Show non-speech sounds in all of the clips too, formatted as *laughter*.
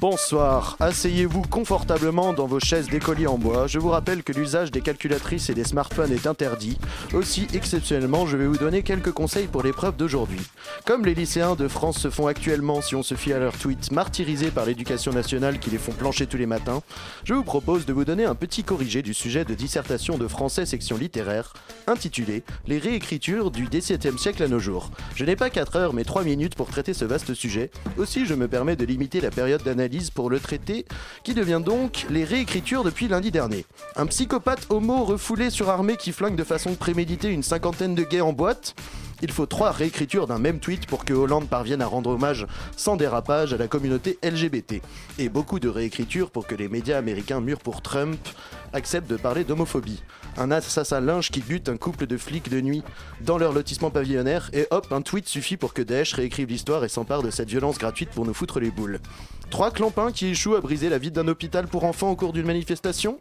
Bonsoir, asseyez-vous confortablement dans vos chaises d'écolier en bois. Je vous rappelle que l'usage des calculatrices et des smartphones est interdit. Aussi, exceptionnellement, je vais vous donner quelques conseils pour l'épreuve d'aujourd'hui. Comme les lycéens de France se font actuellement, si on se fie à leurs tweets, martyrisés par l'éducation nationale qui les font plancher tous les matins, je vous propose de vous donner un petit corrigé du sujet de dissertation de français section littéraire, intitulé Les réécritures du XVIIe siècle à nos jours. Je n'ai pas 4 heures mais 3 minutes pour traiter ce vaste sujet. Aussi, je me permets de limiter la période d'analyse pour le traité, qui devient donc les réécritures depuis lundi dernier. Un psychopathe homo refoulé surarmé qui flingue de façon préméditée une cinquantaine de gays en boîte il faut trois réécritures d'un même tweet pour que Hollande parvienne à rendre hommage sans dérapage à la communauté LGBT. Et beaucoup de réécritures pour que les médias américains mûrs pour Trump acceptent de parler d'homophobie. Un assassin linge qui bute un couple de flics de nuit dans leur lotissement pavillonnaire et hop, un tweet suffit pour que Daesh réécrive l'histoire et s'empare de cette violence gratuite pour nous foutre les boules. Trois clampins qui échouent à briser la vie d'un hôpital pour enfants au cours d'une manifestation?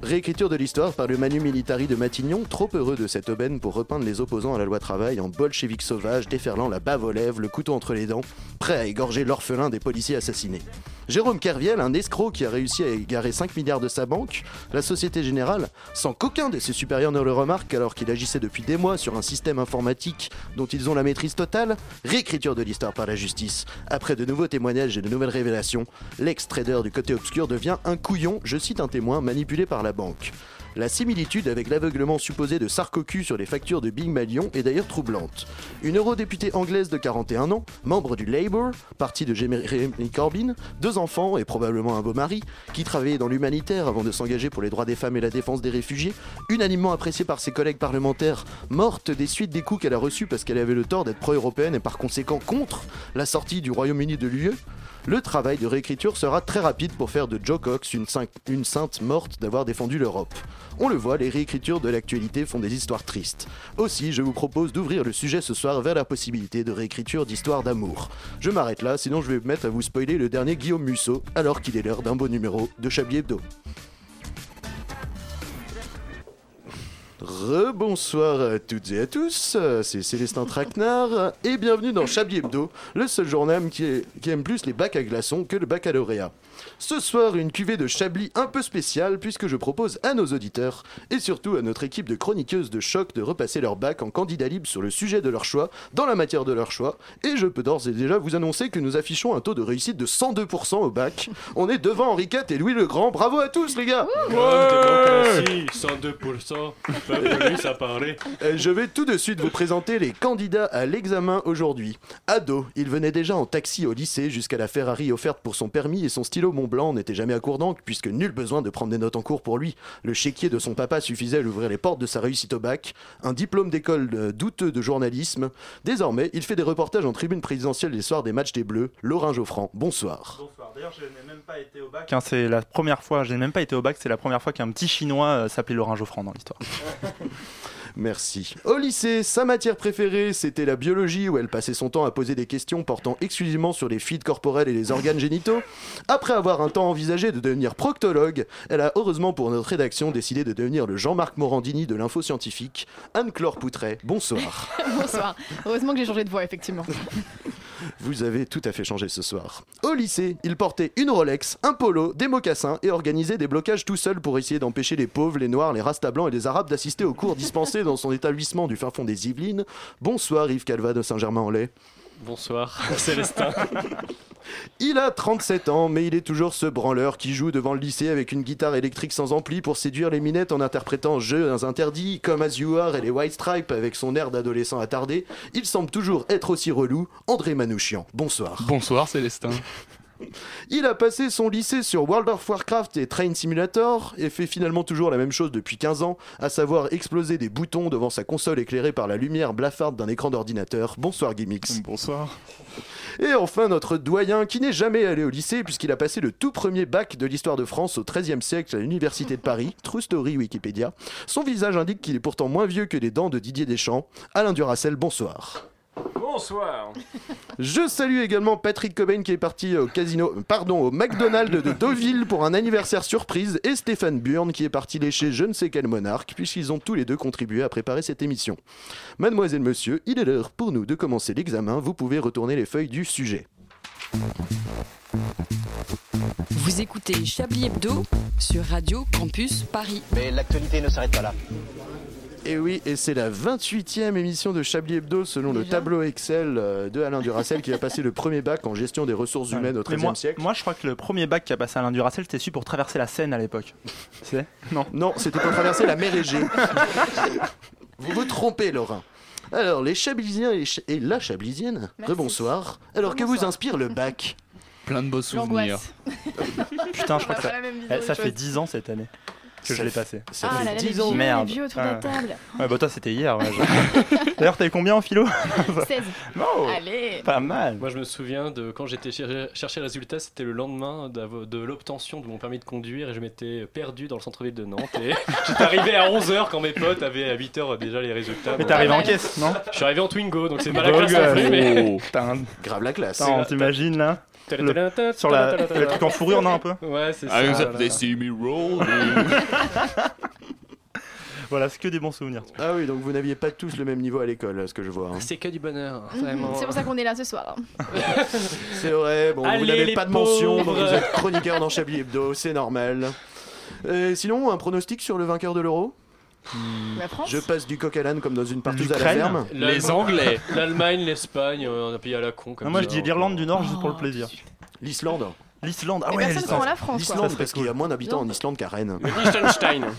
Réécriture de l'histoire par le Manu Militari de Matignon, trop heureux de cette aubaine pour repeindre les opposants à la loi travail en bolchevique sauvage, déferlant la bave aux lèvres, le couteau entre les dents, prêt à égorger l'orphelin des policiers assassinés. Jérôme Kerviel, un escroc qui a réussi à égarer 5 milliards de sa banque, la Société Générale, sans qu'aucun de ses supérieurs ne le remarque alors qu'il agissait depuis des mois sur un système informatique dont ils ont la maîtrise totale, réécriture de l'histoire par la justice. Après de nouveaux témoignages et de nouvelles révélations, l'ex-trader du côté obscur devient un couillon, je cite un témoin, manipulé par la La similitude avec l'aveuglement supposé de Sarkozy sur les factures de Big Malion est d'ailleurs troublante. Une eurodéputée anglaise de 41 ans, membre du Labour, parti de Jeremy Corbyn, deux enfants et probablement un beau mari, qui travaillait dans l'humanitaire avant de s'engager pour les droits des femmes et la défense des réfugiés, unanimement appréciée par ses collègues parlementaires, morte des suites des coups qu'elle a reçus parce qu'elle avait le tort d'être pro-européenne et par conséquent contre la sortie du Royaume-Uni de l'UE, le travail de réécriture sera très rapide pour faire de Joe Cox une, sainte morte d'avoir défendu l'Europe. On le voit, les réécritures de l'actualité font des histoires tristes. Aussi, je vous propose d'ouvrir le sujet ce soir vers la possibilité de réécriture d'histoires d'amour. Je m'arrête là, sinon je vais me mettre à vous spoiler le dernier Guillaume Musso, alors qu'il est l'heure d'un beau numéro de Chablis Hebdo. Rebonsoir à toutes et à tous, c'est Célestin Traquenard et bienvenue dans Chablis Hebdo, le seul journal qui, qui, aime plus les bacs à glaçons que le baccalauréat. Ce soir, une cuvée de Chablis un peu spéciale puisque je propose à nos auditeurs et surtout à notre équipe de chroniqueuses de choc de repasser leur bac en candidat libre sur le sujet de leur choix, dans la matière de leur choix. Et je peux d'ores et déjà vous annoncer que nous affichons un taux de réussite de 102% au bac. On est devant Henri IV et Louis le Grand. Bravo à tous les gars ouais 102%. ça parlait. Je vais tout de suite vous présenter les candidats à l'examen aujourd'hui. Ado, il venait déjà en taxi au lycée jusqu'à la Ferrari offerte pour son permis et son stylo Mont Blanc n'était jamais à court d'encre puisque nul besoin de prendre des notes en cours pour lui. Le chéquier de son papa suffisait à lui ouvrir les portes de sa réussite au bac. Un diplôme d'école douteux de journalisme. Désormais, il fait des reportages en tribune présidentielle les soirs des matchs des Bleus. Laurent Geoffrand, bonsoir. Bonsoir. D'ailleurs, je n'ai même pas été au bac. C'est la première fois, je n'ai même pas été au bac, c'est la première fois qu'un petit chinois euh, s'appelait Laurent Geoffrand dans l'histoire. *laughs* Merci. Au lycée, sa matière préférée, c'était la biologie, où elle passait son temps à poser des questions portant exclusivement sur les fluides corporels et les organes génitaux. Après avoir un temps envisagé de devenir proctologue, elle a heureusement pour notre rédaction décidé de devenir le Jean-Marc Morandini de l'info scientifique. Anne-Claire Poutret, bonsoir. *laughs* Bonsoir. Heureusement que j'ai changé de voix, effectivement. *laughs* Vous avez tout à fait changé ce soir. Au lycée, il portait une Rolex, un polo, des mocassins et organisait des blocages tout seul pour essayer d'empêcher les pauvres, les noirs, les rastas blancs et les arabes d'assister aux cours dispensés dans son établissement du fin fond des Yvelines. Bonsoir Yves Calva de Saint-Germain-en-Laye. Bonsoir, *laughs* Célestin. Il a 37 ans, mais il est toujours ce branleur qui joue devant le lycée avec une guitare électrique sans ampli pour séduire les minettes en interprétant jeux interdits comme As You Are et les White Stripes avec son air d'adolescent attardé. Il semble toujours être aussi relou. André Manouchian, bonsoir. Bonsoir Célestin. Il a passé son lycée sur World of Warcraft et Train Simulator et fait finalement toujours la même chose depuis 15 ans, à savoir exploser des boutons devant sa console éclairée par la lumière blafarde d'un écran d'ordinateur. Bonsoir Gimmix. Bonsoir. Et enfin notre doyen qui n'est jamais allé au lycée puisqu'il a passé le tout premier bac de l'histoire de France au XIIIe siècle à l'université de Paris. True story Wikipédia. Son visage indique qu'il est pourtant moins vieux que les dents de Didier Deschamps. Alain Duracel, bonsoir. Bonsoir. Je salue également Patrick Cobain qui est parti au casino, pardon, au McDonald's de Deauville pour un anniversaire surprise et Stéphane Burn qui est parti lécher je ne sais quel monarque puisqu'ils ont tous les deux contribué à préparer cette émission. Mademoiselle, monsieur, il est l'heure pour nous de commencer l'examen. Vous pouvez retourner les feuilles du sujet. Vous écoutez Chablis Hebdo sur Radio Campus Paris. Mais l'actualité ne s'arrête pas là. Et oui, et c'est la 28e émission de Chablis Hebdo selon le tableau Excel euh, de Alain Duracel qui a passé le premier bac en gestion des ressources humaines au Mais 13e moi, siècle. moi, je crois que le premier bac qui a passé Alain Duracel, c'était celui pour traverser la Seine à l'époque. *laughs* C'est Non. Non, c'était pour traverser la mer Égée. *laughs* vous vous trompez, Laurent. Alors, les Chablisiens et, Ch- et la Chablisienne, rebonsoir. Alors, que vous inspire le bac? Plein de beaux souvenirs. Putain, je crois que ça, eh, ça fait choses. 10 ans cette année que je l'ai passé. Ça Ah fait là là, 10 les ans. Merde. les vieux autour Ouais. de la table. Ouais, bah toi, c'était hier. ouais, je- *laughs* D'ailleurs, t'avais combien en philo 16. Non *laughs* Allez. Pas mal. Moi, je me souviens de quand j'étais cher- chercher le résultat, c'était le lendemain de l'obtention de mon permis de conduire et je m'étais perdu dans le centre-ville de Nantes. Et *laughs* j'étais arrivé à 11h quand mes potes avaient à 8h déjà les résultats. Mais Bon, t'es arrivé en caisse, non Je suis arrivé en Twingo, donc c'est pas la classe plus, gueule. mais. Putain, Grave la classe. T'imagines là Sur la, le truc en fourrure, non, un peu Ouais, c'est Ah, ça. they see me roll. *laughs* Voilà, c'est que des bons souvenirs. Ah oui, donc vous n'aviez pas tous le même niveau à l'école, ce que je vois. hein. C'est que du bonheur, Mhm. vraiment. C'est pour ça qu'on est là ce soir. *laughs* C'est vrai, bon, Allez, vous n'avez pas de mention, donc vous êtes chroniqueur dans Chablis Hebdo, c'est normal. Sinon, un pronostic sur le vainqueur de l'euro? La France Je passe du coq à l'âne comme dans une partouze à la L'Ukraine ferme. Les Anglais. *laughs* L'Allemagne, l'Espagne, euh, on a payé à la con. Comme Non, moi, je ça, dis l'Irlande du Nord juste pour le Oh, plaisir. L'Islande. L'Islande, ah ouais, l'Islande. la France, quoi. L'Islande, Ça parce qu'il y a moins d'habitants en Islande qu'à Rennes. Liechtenstein. *laughs*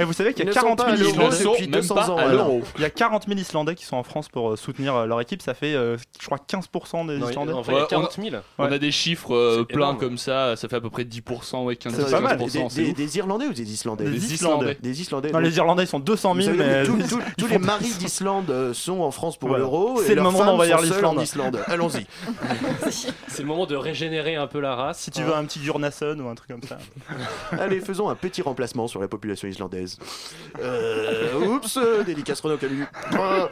Eh, vous savez qu'il y a sont 40 pas à 000 l'euro Islandais. depuis même 200 pas ans. à alors. l'euro. Il y a 40 000 Islandais qui sont en France pour euh, soutenir euh, leur équipe. Ça fait, euh, je crois, 15% des Non, Islandais. en vrai, il y a Ouais, 40 000. On a des chiffres euh, C'est pleins énorme. comme ça, ça fait à peu près 10%, ouais, 15 C'est Des- pas mal. des, 15%, c'est des- ouf. des Irlandais ou des Islandais Des Des Islandais. Des Islandais. Non, donc- les Irlandais, ils sont 200 Vous 000, savez, mais. tous- tous- *laughs* tous ils les maris d'Islande euh, sont en France pour Voilà. l'euro. et C'est le leurs moment femmes d'envahir sont seules en l'Islande. Islande. Allons-y. *laughs* C'est le moment de régénérer un peu la Si tu veux un petit Gurnason ou un truc comme ça. *laughs* Allez, faisons un petit remplacement sur la population islandaise. Euh, oups, euh, dédicace Renaud Camus. Euh,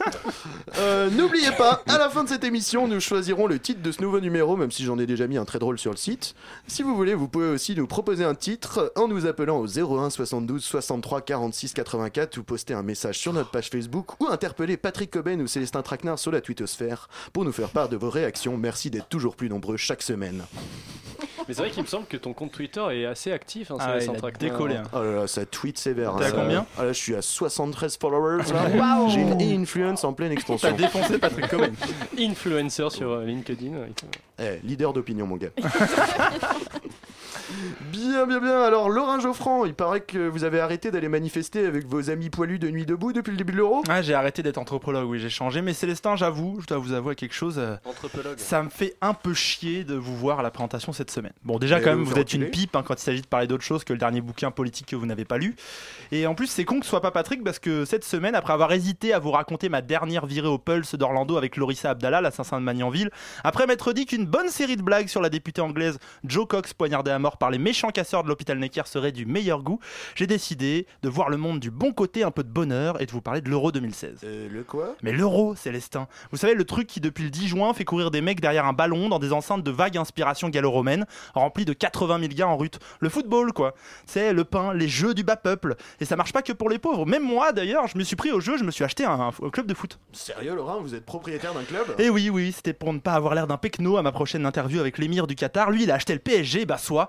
euh, N'oubliez pas, à la fin de cette émission, nous choisirons le titre de ce nouveau numéro, même si j'en ai déjà mis un très drôle sur le site. Si vous voulez, vous pouvez aussi nous proposer un titre en nous appelant au 01 72 63 46 84 ou poster un message sur notre page Facebook ou interpeller Patrick Coben ou Célestin Traquenard sur la twittosphère pour nous faire part de vos réactions. Merci d'être toujours plus nombreux chaque semaine. *laughs* Mais c'est vrai qu'il me semble que ton compte Twitter est assez actif. Hein, Ah, il a décollé. hein. Oh là là, ça tweet sévère. T'es à combien Ah là, je suis à 73 followers. *laughs* J'ai une influence en pleine T'as expansion. défoncé Patrick Coben. *laughs* Influencer sur euh, LinkedIn. Eh, leader d'opinion, mon gars. Bien, bien, bien. Alors, Laurent Geoffrand, il paraît que vous avez arrêté d'aller manifester avec vos amis poilus de Nuit debout depuis le début de l'euro Ah, j'ai arrêté d'être anthropologue, oui, j'ai changé. Mais Célestin, j'avoue, je dois vous avouer quelque chose. euh, Anthropologue. Ça me fait un peu chier de vous voir à la présentation cette semaine. Bon, déjà, Et quand même, vous êtes une pipe hein, quand il s'agit de parler d'autre chose que le dernier bouquin politique que vous n'avez pas lu. Et en plus, c'est con que ce soit pas Patrick parce que cette semaine, après avoir hésité à vous raconter ma dernière virée au Pulse d'Orlando avec Lorissa Abdallah, l'assassin de Magnanville, après m'être dit qu'une bonne série de blagues sur la députée anglaise Jo Cox poignardée à mort par les méchants casseurs de l'hôpital Necker serait du meilleur goût, j'ai décidé de voir le monde du bon côté, un peu de bonheur et de vous parler de l'Euro 2016. Euh, le quoi? Mais l'euro, Célestin. Vous savez, le truc qui, depuis le 10 juin, fait courir des mecs derrière un ballon dans des enceintes de vague inspiration gallo-romaine, remplies de 80 000 gars en rut. Le football, quoi. C'est le pain, les jeux du bas peuple. Et ça marche pas que pour les pauvres. Même moi, d'ailleurs, je me suis pris au jeu, je me suis acheté un, un club de foot. Sérieux, Laurent, vous êtes propriétaire d'un club? Et oui, oui, c'était pour ne pas avoir l'air d'un pecno à ma prochaine interview avec l'émir du Qatar. Lui, il a acheté le PSG, bah soit.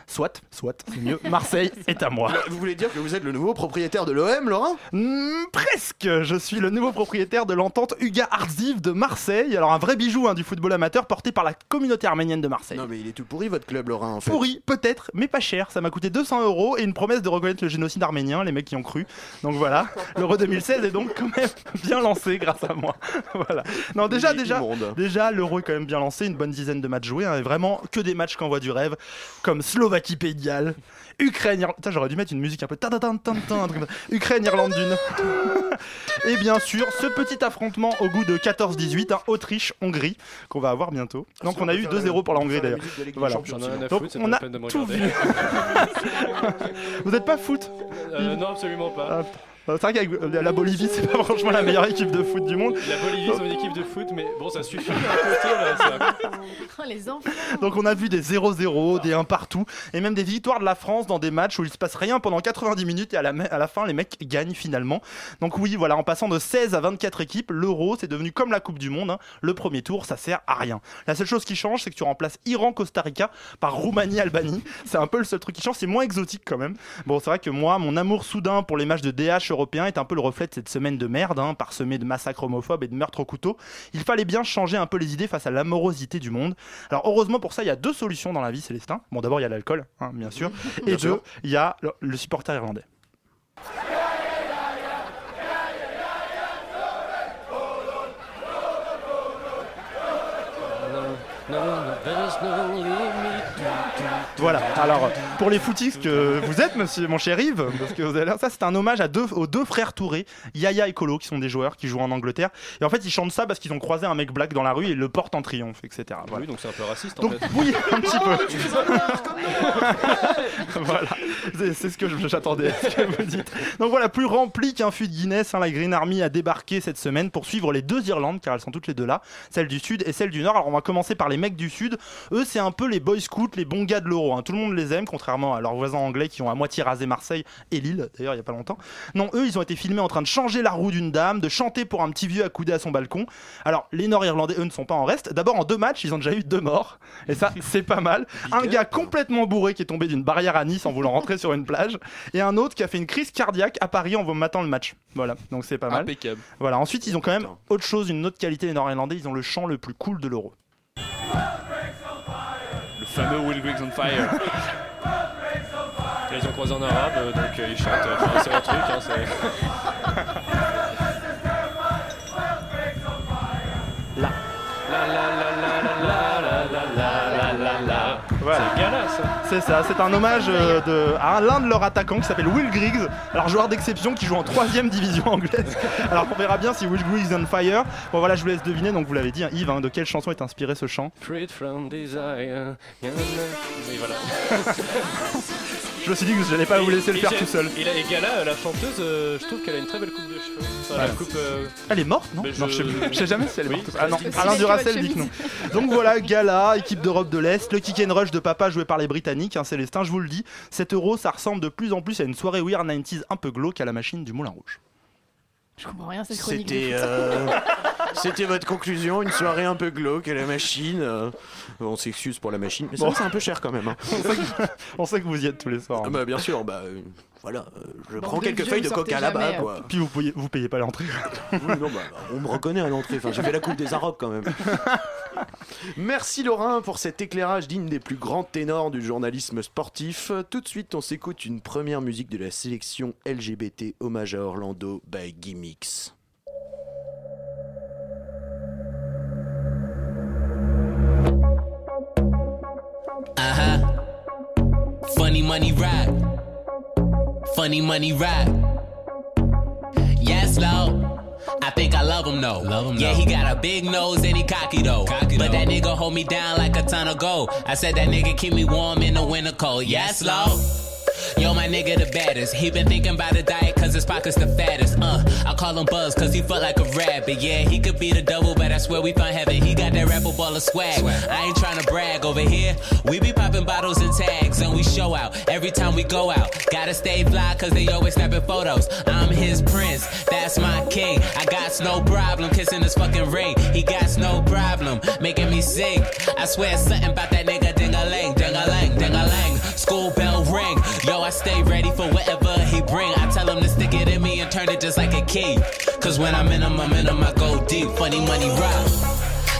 Soit, soit, c'est mieux. Marseille *laughs* est à moi. Vous voulez dire que vous êtes le nouveau propriétaire de l'OM, Laurent? Hmm, presque Je suis le nouveau propriétaire de l'entente Uga Arziv de Marseille. Alors un vrai bijou hein, du football amateur porté par la communauté arménienne de Marseille. Non mais il est tout pourri votre club, Laurent, en fait. Pourri, peut-être, mais pas cher. Ça m'a coûté 200 euros et une promesse de reconnaître le génocide arménien, les mecs qui ont cru. Donc voilà, l'Euro 2016 est donc quand même bien lancé grâce à moi. *laughs* voilà. Non, déjà, déjà, déjà, l'Euro est quand même bien lancé, une bonne dizaine de matchs joués, hein, et vraiment que des matchs qu'envoie du rêve, comme Slovaquie Galles, Ukraine, Irlande. J'aurais dû mettre une musique un peu. Ukraine, Irlande du Nord. *laughs* Et bien sûr, ce petit affrontement au goût de 14-18, hein, Autriche-Hongrie, qu'on va avoir bientôt. Donc on a eu 2-0 pour la Hongrie d'ailleurs. Voilà. Donc, on a tout vu. *laughs* Vous n'êtes pas foot Euh, non, absolument pas. Ah, C'est vrai qu'avec euh, la Bolivie, c'est pas franchement la meilleure équipe de foot du monde. La Bolivie, c'est une équipe de foot, mais bon, ça suffit. là, ça- Oh, les enfants. Donc on a vu des 0-0, des 1 partout, et même des victoires de la France dans des matchs où il se passe rien pendant 90 minutes et à la, à la fin les mecs gagnent finalement. Donc oui, voilà, en passant de 16 à 24 équipes, l'Euro c'est devenu comme la Coupe du Monde. hein. Le premier tour, ça sert à rien. La seule chose qui change, c'est que tu remplaces Iran-Costa Rica par Roumanie-Albanie. C'est un peu le seul truc qui change, c'est moins exotique quand même. Bon, c'est vrai que moi, mon amour soudain pour les matchs de DH européens est un peu le reflet de cette semaine de merde, hein, parsemée de massacres homophobes et de meurtres au couteau. Il fallait bien changer un peu les idées face à l'amorosité du monde. Alors heureusement pour ça, il y a deux solutions dans la vie, Célestin. Bon, d'abord, il y a l'alcool, hein, bien sûr. et Bien deux, sûr. il y a le, le supporter irlandais. Voilà, alors pour les footistes que vous êtes, monsieur, mon cher Yves, parce que vous avez l'air- ça c'est un hommage à deux, aux deux frères Touré, Yaya et Colo, qui sont des joueurs qui jouent en Angleterre. Et en fait, ils chantent ça parce qu'ils ont croisé un mec black dans la rue et ils le portent en triomphe, etc. Voilà. Oui, donc c'est un peu raciste en Donc fait. oui, un petit peu. *laughs* voilà, c'est ce que je- j'attendais à ce que vous dites. Donc voilà, plus rempli qu'un fût de Guinness, hein, la Green Army a débarqué cette semaine pour suivre les deux Irlandes, car elles sont toutes les deux là, celle du Sud et celle du Nord. Alors on va commencer par les mecs du Sud. Eux, c'est un peu les boy scouts, les bons gars de l'euro. hein. Tout le monde les aime, contrairement à leurs voisins anglais qui ont à moitié rasé Marseille et Lille, d'ailleurs, il y a pas longtemps. Non, eux, ils ont été filmés en train de changer la roue d'une dame, de chanter pour un petit vieux accoudé à son balcon. Alors, les Nord-Irlandais, eux, ne sont pas en reste. D'abord, en deux matchs, ils ont déjà eu deux morts. Et ça, *laughs* c'est pas mal. Un gars complètement bourré qui est tombé d'une barrière à Nice en voulant rentrer sur une plage. Et un autre qui a fait une crise cardiaque à Paris en matant le match. Voilà, donc c'est pas mal. Impeccable. Voilà, ensuite, ils ont quand même autre chose, une autre qualité, les Nord-Irlandais. Ils ont le chant le plus cool de l'euro. Le fameux Will Griggs on Fire. Ils ont croisé en arabe, euh, donc euh, ils chantent. euh, enfin, c'est un truc. Hein, *laughs* C'est ça, c'est un hommage euh, de, à l'un de leurs attaquants qui s'appelle Will Griggs, alors joueur d'exception qui joue en 3 division anglaise. Alors on verra bien si Will Griggs on fire. Bon voilà, je vous laisse deviner, donc vous l'avez dit, hein, Yves, hein, de quelle chanson est inspiré ce chant? Freed from desire. Et voilà. *laughs* Je me suis dit que j'allais pas vous laisser le faire tout seul. Et, la, et Gala, euh, la chanteuse, euh, je trouve qu'elle a une très belle coupe de cheveux. Enfin, la coupe. euh, Elle est morte, non Mais Non, je- je sais plus. Je sais jamais si elle est Oui, morte. Ah non. Alain votre dit que non. Donc voilà, Gala, équipe d'Europe de l'Est, le kick and rush de papa joué par les Britanniques, hein, Célestin, je vous le dis. Cet euro, ça ressemble de plus en plus à une soirée Weird 90s un peu glauque à la machine du Moulin Rouge. Je comprends rien à cette chronique. de C'était euh, *laughs* c'était votre conclusion, une soirée un peu glauque à la machine. euh, on s'excuse pour la machine, mais Bon. c'est un peu cher quand même. hein. On sait que, on sait que vous y êtes tous les soirs. Ah hein. bah bien sûr, bah euh, voilà, euh, je Bande prends quelques feuilles de coca là-bas quoi. Puis vous payez, vous payez pas l'entrée. Oui, non, bah, on me reconnaît à l'entrée, enfin j'ai fait la coupe des Arabes quand même. Merci Laurent pour cet éclairage digne des plus grands ténors du journalisme sportif. Tout de suite, on s'écoute une première musique de la sélection LGBT hommage à Orlando by Gimmicks. Uh huh. Funny money rap. Funny money rap. Yes, Lord. I think I love him though. Love him yeah, he got a big nose and he cocky though. Cocky but that nigga hold me down like a ton of gold. I said that nigga keep me warm in the winter cold. Yes, Lord. Yo, my nigga the baddest. He been thinking about a diet cause his pockets the fattest. Uh, I call him Buzz cause he felt like a rabbit. Yeah, he could be the double, but I swear we found heaven. He got that rapper ball of swag. I ain't trying to brag over here. We be popping bottles and tags and we show out every time we go out. Gotta stay fly cause they always snapping photos. I'm his prince, that's my king. I got no problem kissing his fucking ring. He got no problem making me sing. I swear something about that nigga ding a ling, ding a ling, ding a ling. School bell ring. Yo, I stay ready for whatever he bring. I tell him to stick it in me and turn it just like a key. Cause when I'm in him, I'm in him, I go deep. Funny money rock.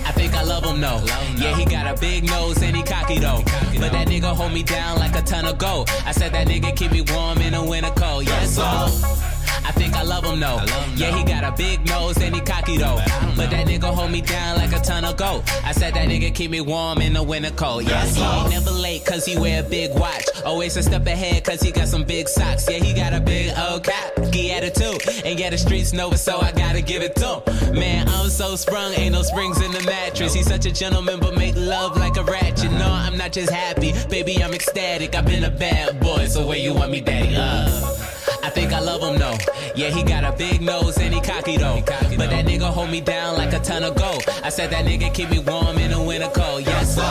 I think I love him though. Yeah, he got a big nose and he cocky though. But that nigga hold me down like a ton of gold. I said that nigga keep me warm in the winter cold. Yes, so. I think I love him though. Yeah, he got a big nose and he cocky though. But that nigga hold me down like a ton of gold. I said that nigga keep me warm in the winter cold. Yes, he ain't never late cause he wear a big watch. Always a step ahead cause he got some big socks. Yeah, he got a big old cap. Ski attitude. And yeah, the streets know it, so I gotta give it to him. Man, I'm so sprung, ain't no springs in the mattress. He's such a gentleman, but make love like a ratchet. No, I'm not just happy, baby, I'm ecstatic. I've been a bad boy, so where you want me, daddy? Uh. I think I love him though. Yeah, he got a big nose and he cocky though. But that nigga hold me down like a ton of gold. I said that nigga keep me warm in the winter cold. Yes, so.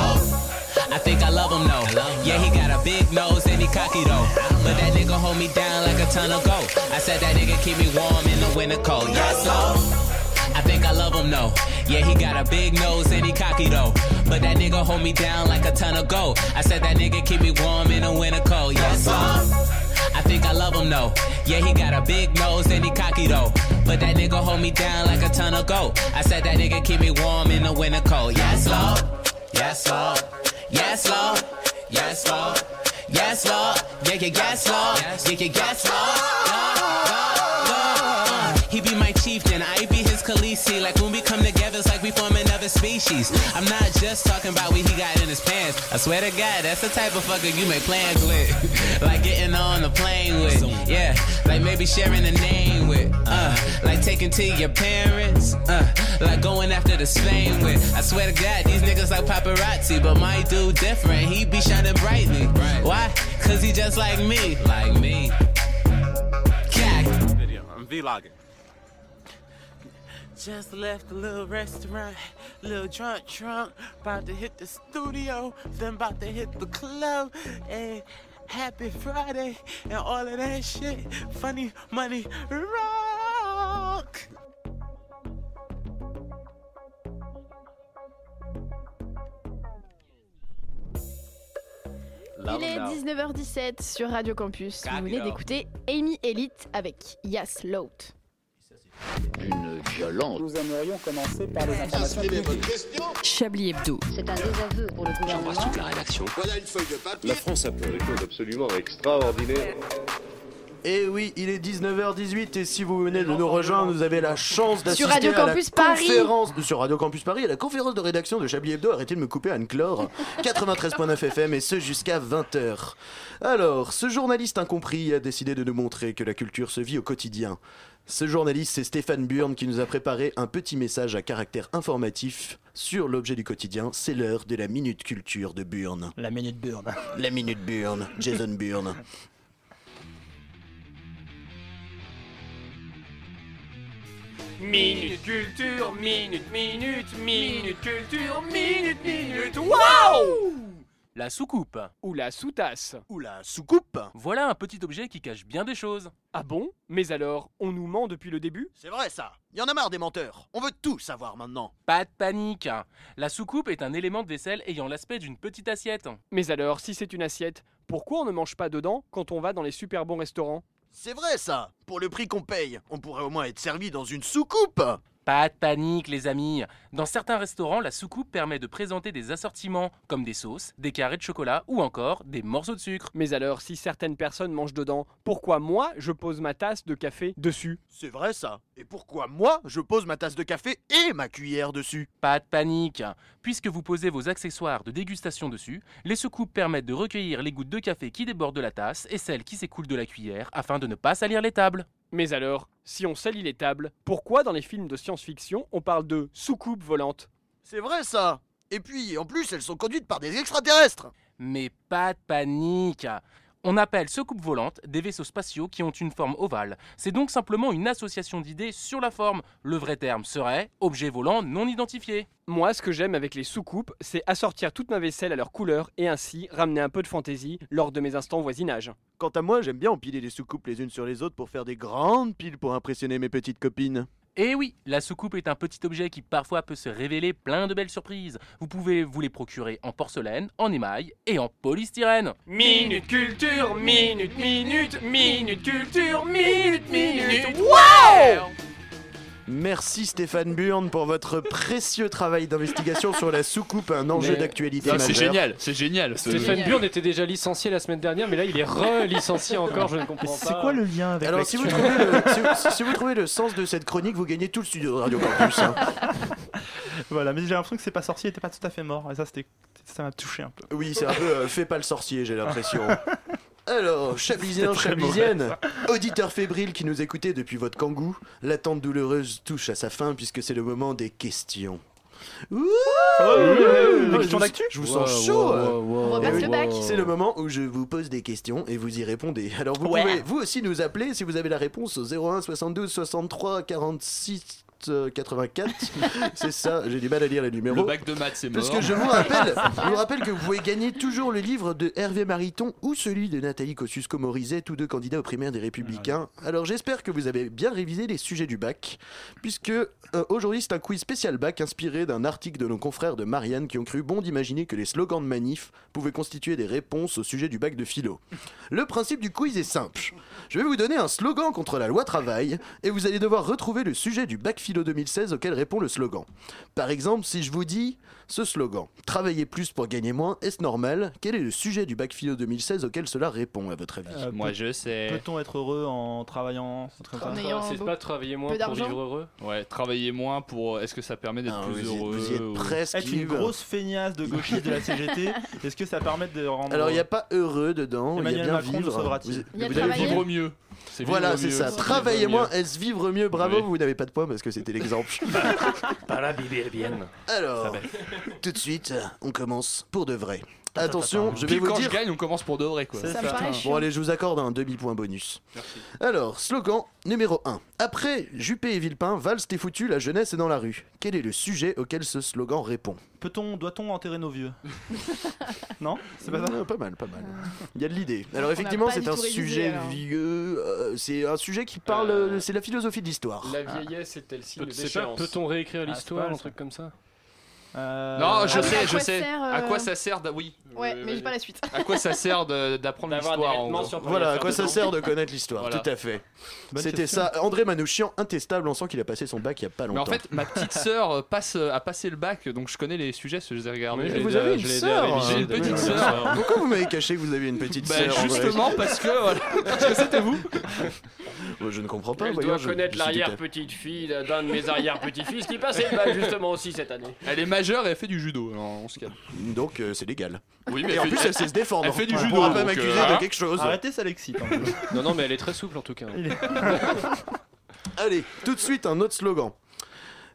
I think I love him though. Yeah, he got a big nose and he cocky though. But that nigga hold me down like a ton of gold. I said that nigga keep me warm in the winter cold. Yes, so. I think I love him though. Yeah, he got a big nose and he cocky though. But that nigga hold me down like a ton of gold. I said that nigga keep me warm in the winter cold. Yes, so. I think I love him though. Yeah, he got a big nose and he cocky though. But that nigga hold me down like a ton of gold. I said that nigga keep me warm in the winter cold. Yes, Lord. Yes, Lord. Yes, Lord. Yes, Lord. Yes, Lord. Yeah, yeah, yes, Lord. Yeah, yeah, yes, Lord. He be my chieftain, I be his Khaleesi. Like when we come together, it's like we form another species. I'm not just talking about what he got in his pants. I swear to God, that's the type of fucker you make plans with. *laughs* like getting on the plane with. Yeah, like maybe sharing a name with. Uh, like taking to your parents. Uh, like going after the Spain with. I swear to God, these niggas like paparazzi, but my dude different. He be shining brightly. Why? Cause he just like me. Like me. Video. I'm vlogging. Just left a little restaurant, little drunk, drunk, about to hit the studio, then about to hit the club, and happy Friday, and all of that shit. Funny money rock. Il est 19h17 sur Radio Campus. Vous venez d'écouter Amy Elite avec Yas Load. Une violence. Nous aimerions commencer par les informations publiques. Chablis Hebdo. C'est un désaveu pour le gouvernement. toute la rédaction. Voilà une feuille de papier. La France a fait des choses absolument extraordinaires. Et oui, il est 19h18 et si vous venez de nous rejoindre, vous avez la chance d'assister Sur Radio à la Campus Paris. conférence sur Radio Campus Paris, à la conférence de rédaction de Chablis Hebdo. Arrêtez de me couper Anne-Clore. 93.9 FM et ce jusqu'à 20h. Alors, ce journaliste incompris a décidé de nous montrer que la culture se vit au quotidien. Ce journaliste, c'est Stéphane Burn qui nous a préparé un petit message à caractère informatif sur l'objet du quotidien. C'est l'heure de la Minute Culture de Burn. La Minute Burn. La Minute Burn. Jason Burn. Minute culture, minute, minute, minute culture, minute, minute, waouh La soucoupe. Ou la sous-tasse. Ou la soucoupe. Voilà un petit objet qui cache bien des choses. Ah bon? Mais alors, on nous ment depuis le début? C'est vrai ça. Y en a marre des menteurs. On veut tout savoir maintenant. Pas de panique. La soucoupe est un élément de vaisselle ayant l'aspect d'une petite assiette. Mais alors, si c'est une assiette, pourquoi on ne mange pas dedans quand on va dans les super bons restaurants? C'est vrai ça. Pour le prix qu'on paye, on pourrait au moins être servi dans une soucoupe. Pas de panique les amis. Dans certains restaurants, la soucoupe permet de présenter des assortiments comme des sauces, des carrés de chocolat ou encore des morceaux de sucre. Mais alors, si certaines personnes mangent dedans, pourquoi moi je pose ma tasse de café dessus? C'est vrai ça. Et pourquoi moi, je pose ma tasse de café et ma cuillère dessus? Pas de panique. Puisque vous posez vos accessoires de dégustation dessus, les soucoupes permettent de recueillir les gouttes de café qui débordent de la tasse et celles qui s'écoulent de la cuillère afin de ne pas salir les tables. Mais alors, si on salit les tables, pourquoi dans les films de science-fiction on parle de soucoupe volante C'est vrai ça. Et puis, en plus, elles sont conduites par des extraterrestres. Mais pas de panique. On appelle soucoupes volantes des vaisseaux spatiaux qui ont une forme ovale. C'est donc simplement une association d'idées sur la forme. Le vrai terme serait objet volant non identifié. Moi, ce que j'aime avec les soucoupes, c'est assortir toute ma vaisselle à leur couleur et ainsi ramener un peu de fantaisie lors de mes instants voisinage. Quant à moi, j'aime bien empiler les soucoupes les unes sur les autres pour faire des grandes piles pour impressionner mes petites copines. Et oui, la soucoupe est un petit objet qui parfois peut se révéler plein de belles surprises. Vous pouvez vous les procurer en porcelaine, en émail et en polystyrène. Minute culture, minute, minute, minute culture, minute, minute. Wow Merci Stéphane Burn pour votre précieux travail d'investigation sur la soucoupe, un enjeu Mais- d'actualité c'est génial, c'est génial. Stéphane Burn était déjà licencié la semaine dernière, mais là il est re-licencié *laughs* encore, je ne comprends pas. C'est quoi le lien avec Alors si vous, trouvez le, *laughs* si, vous- si vous trouvez le sens de cette chronique, vous gagnez tout le studio de Radio Campus. hein. *laughs* Voilà, mais j'ai l'impression que c'est pas sorcier, il était pas tout à fait mort. Et ça, c'était, ça m'a touché un peu. Oui, c'est un peu euh, fais pas le sorcier, j'ai l'impression. Alors, Chablisien, C'était très Chablisienne, auditeur fébrile qui nous écoutait depuis votre kangou, l'attente douloureuse touche à sa fin puisque c'est le moment des questions. Ouh des Je questions vous- d'actu Je vous sens chaud On repasse le bac. C'est le moment où je vous pose des questions et vous y répondez. Alors vous pouvez vous aussi nous appeler si vous avez la réponse au 01 72 63 46 euh, 84. *laughs* c'est ça, j'ai du mal à lire les numéros. Le bac de maths, c'est mort. Parce que je vous rappelle, *laughs* je vous rappelle que vous pouvez gagner toujours le livre de Hervé Mariton ou celui de Nathalie Kosciusko-Morizet, tous deux candidats aux primaires des Républicains. Alors j'espère que vous avez bien révisé les sujets du bac, puisque euh, aujourd'hui c'est un quiz spécial bac inspiré d'un article de nos confrères de Marianne qui ont cru bon d'imaginer que les slogans de manif pouvaient constituer des réponses au sujet du bac de philo. Le principe du quiz est simple. Je vais vous donner un slogan contre la loi travail et vous allez devoir retrouver le sujet du bac philo 2016 auquel répond le slogan. Par exemple, si je vous dis ce slogan Travailler plus pour gagner moins, est-ce normal? Quel est le sujet du bac philo 2016 auquel cela répond à votre avis? Euh, Moi je sais. Peut-on être heureux en travaillant C'est pas travailler moins pour vivre heureux? Ouais, travailler moins pour. Est-ce que ça permet d'être Ah, plus vous heureux vous y êtes ou- presque. Être une grosse feignasse de gauchiste de la CGT, est-ce que ça permet de rendre. Alors il n'y a pas heureux dedans, il y a Emmanuel bien Macron vivre. Vous- Il y a vous vivre- Vivre mieux. Voilà, c'est ça. Mieux. moins, est-ce vivre mieux Bravo, Oui. vous n'avez pas de points parce que c'était l'exemple. *laughs* Pas la bibi bien. Alors, tout de suite, on commence pour de vrai. Attention, je vais Puis vous quand dire. je gagne, on commence pour de vrai quoi. Ça me Bon allez, je vous accorde un demi-point bonus. Alors, slogan numéro 1. Après Juppé et Villepin, valse t'es foutu, la jeunesse est dans la rue. Quel est le sujet auquel ce slogan répond? Peut-on, doit-on enterrer nos vieux *laughs* Non C'est pas ça Ah, Pas mal, pas mal. Il y a de l'idée. Alors effectivement, pas c'est du un tout révisé, sujet alors. vieux. euh, c'est un sujet qui parle. euh, c'est la philosophie de l'histoire. La vieillesse est elle signe C'est pas- d'échéance Peut-on réécrire Ah, l'histoire, un truc comme ça Euh, Non, je Ah sais, je sais. sert, euh, À quoi ça sert d'a- Oui. Ouais, Euh, mais j'ai pas la suite. À quoi ça *laughs* sert de- d'apprendre l'histoire en gros Voilà, à quoi de ça sert de connaître l'histoire Voilà. Tout à fait. Bonne C'était question. ça. André Manouchian, intestable, on sent qu'il a passé son bac il y a pas Mais longtemps. en fait, ma petite *laughs* sœur euh, passe, euh, a passé le bac, donc je connais les sujets, je les ai regardés. Mais vous avez une sœur, J'ai une petite sœur. *laughs* Pourquoi vous m'avez caché que vous aviez une petite Bah, sœur justement parce que voilà. Parce que c'était vous. Je ne comprends pas. Elle doit connaître l'arrière-petite-fille d'un de mes arrière-petits-fils qui passait le bac justement aussi cette année. Elle est majeure et elle fait du judo, alors on se calme. Donc euh, c'est légal. Oui, Et en plus, elle sait se défendre. elle fait du On judo, pourra pas donc, m'accuser euh, de quelque chose. Arrêtez, ça l'excite. hein. *laughs* Non, non, mais elle est très souple en tout cas. *laughs* Allez, tout de suite, un autre slogan.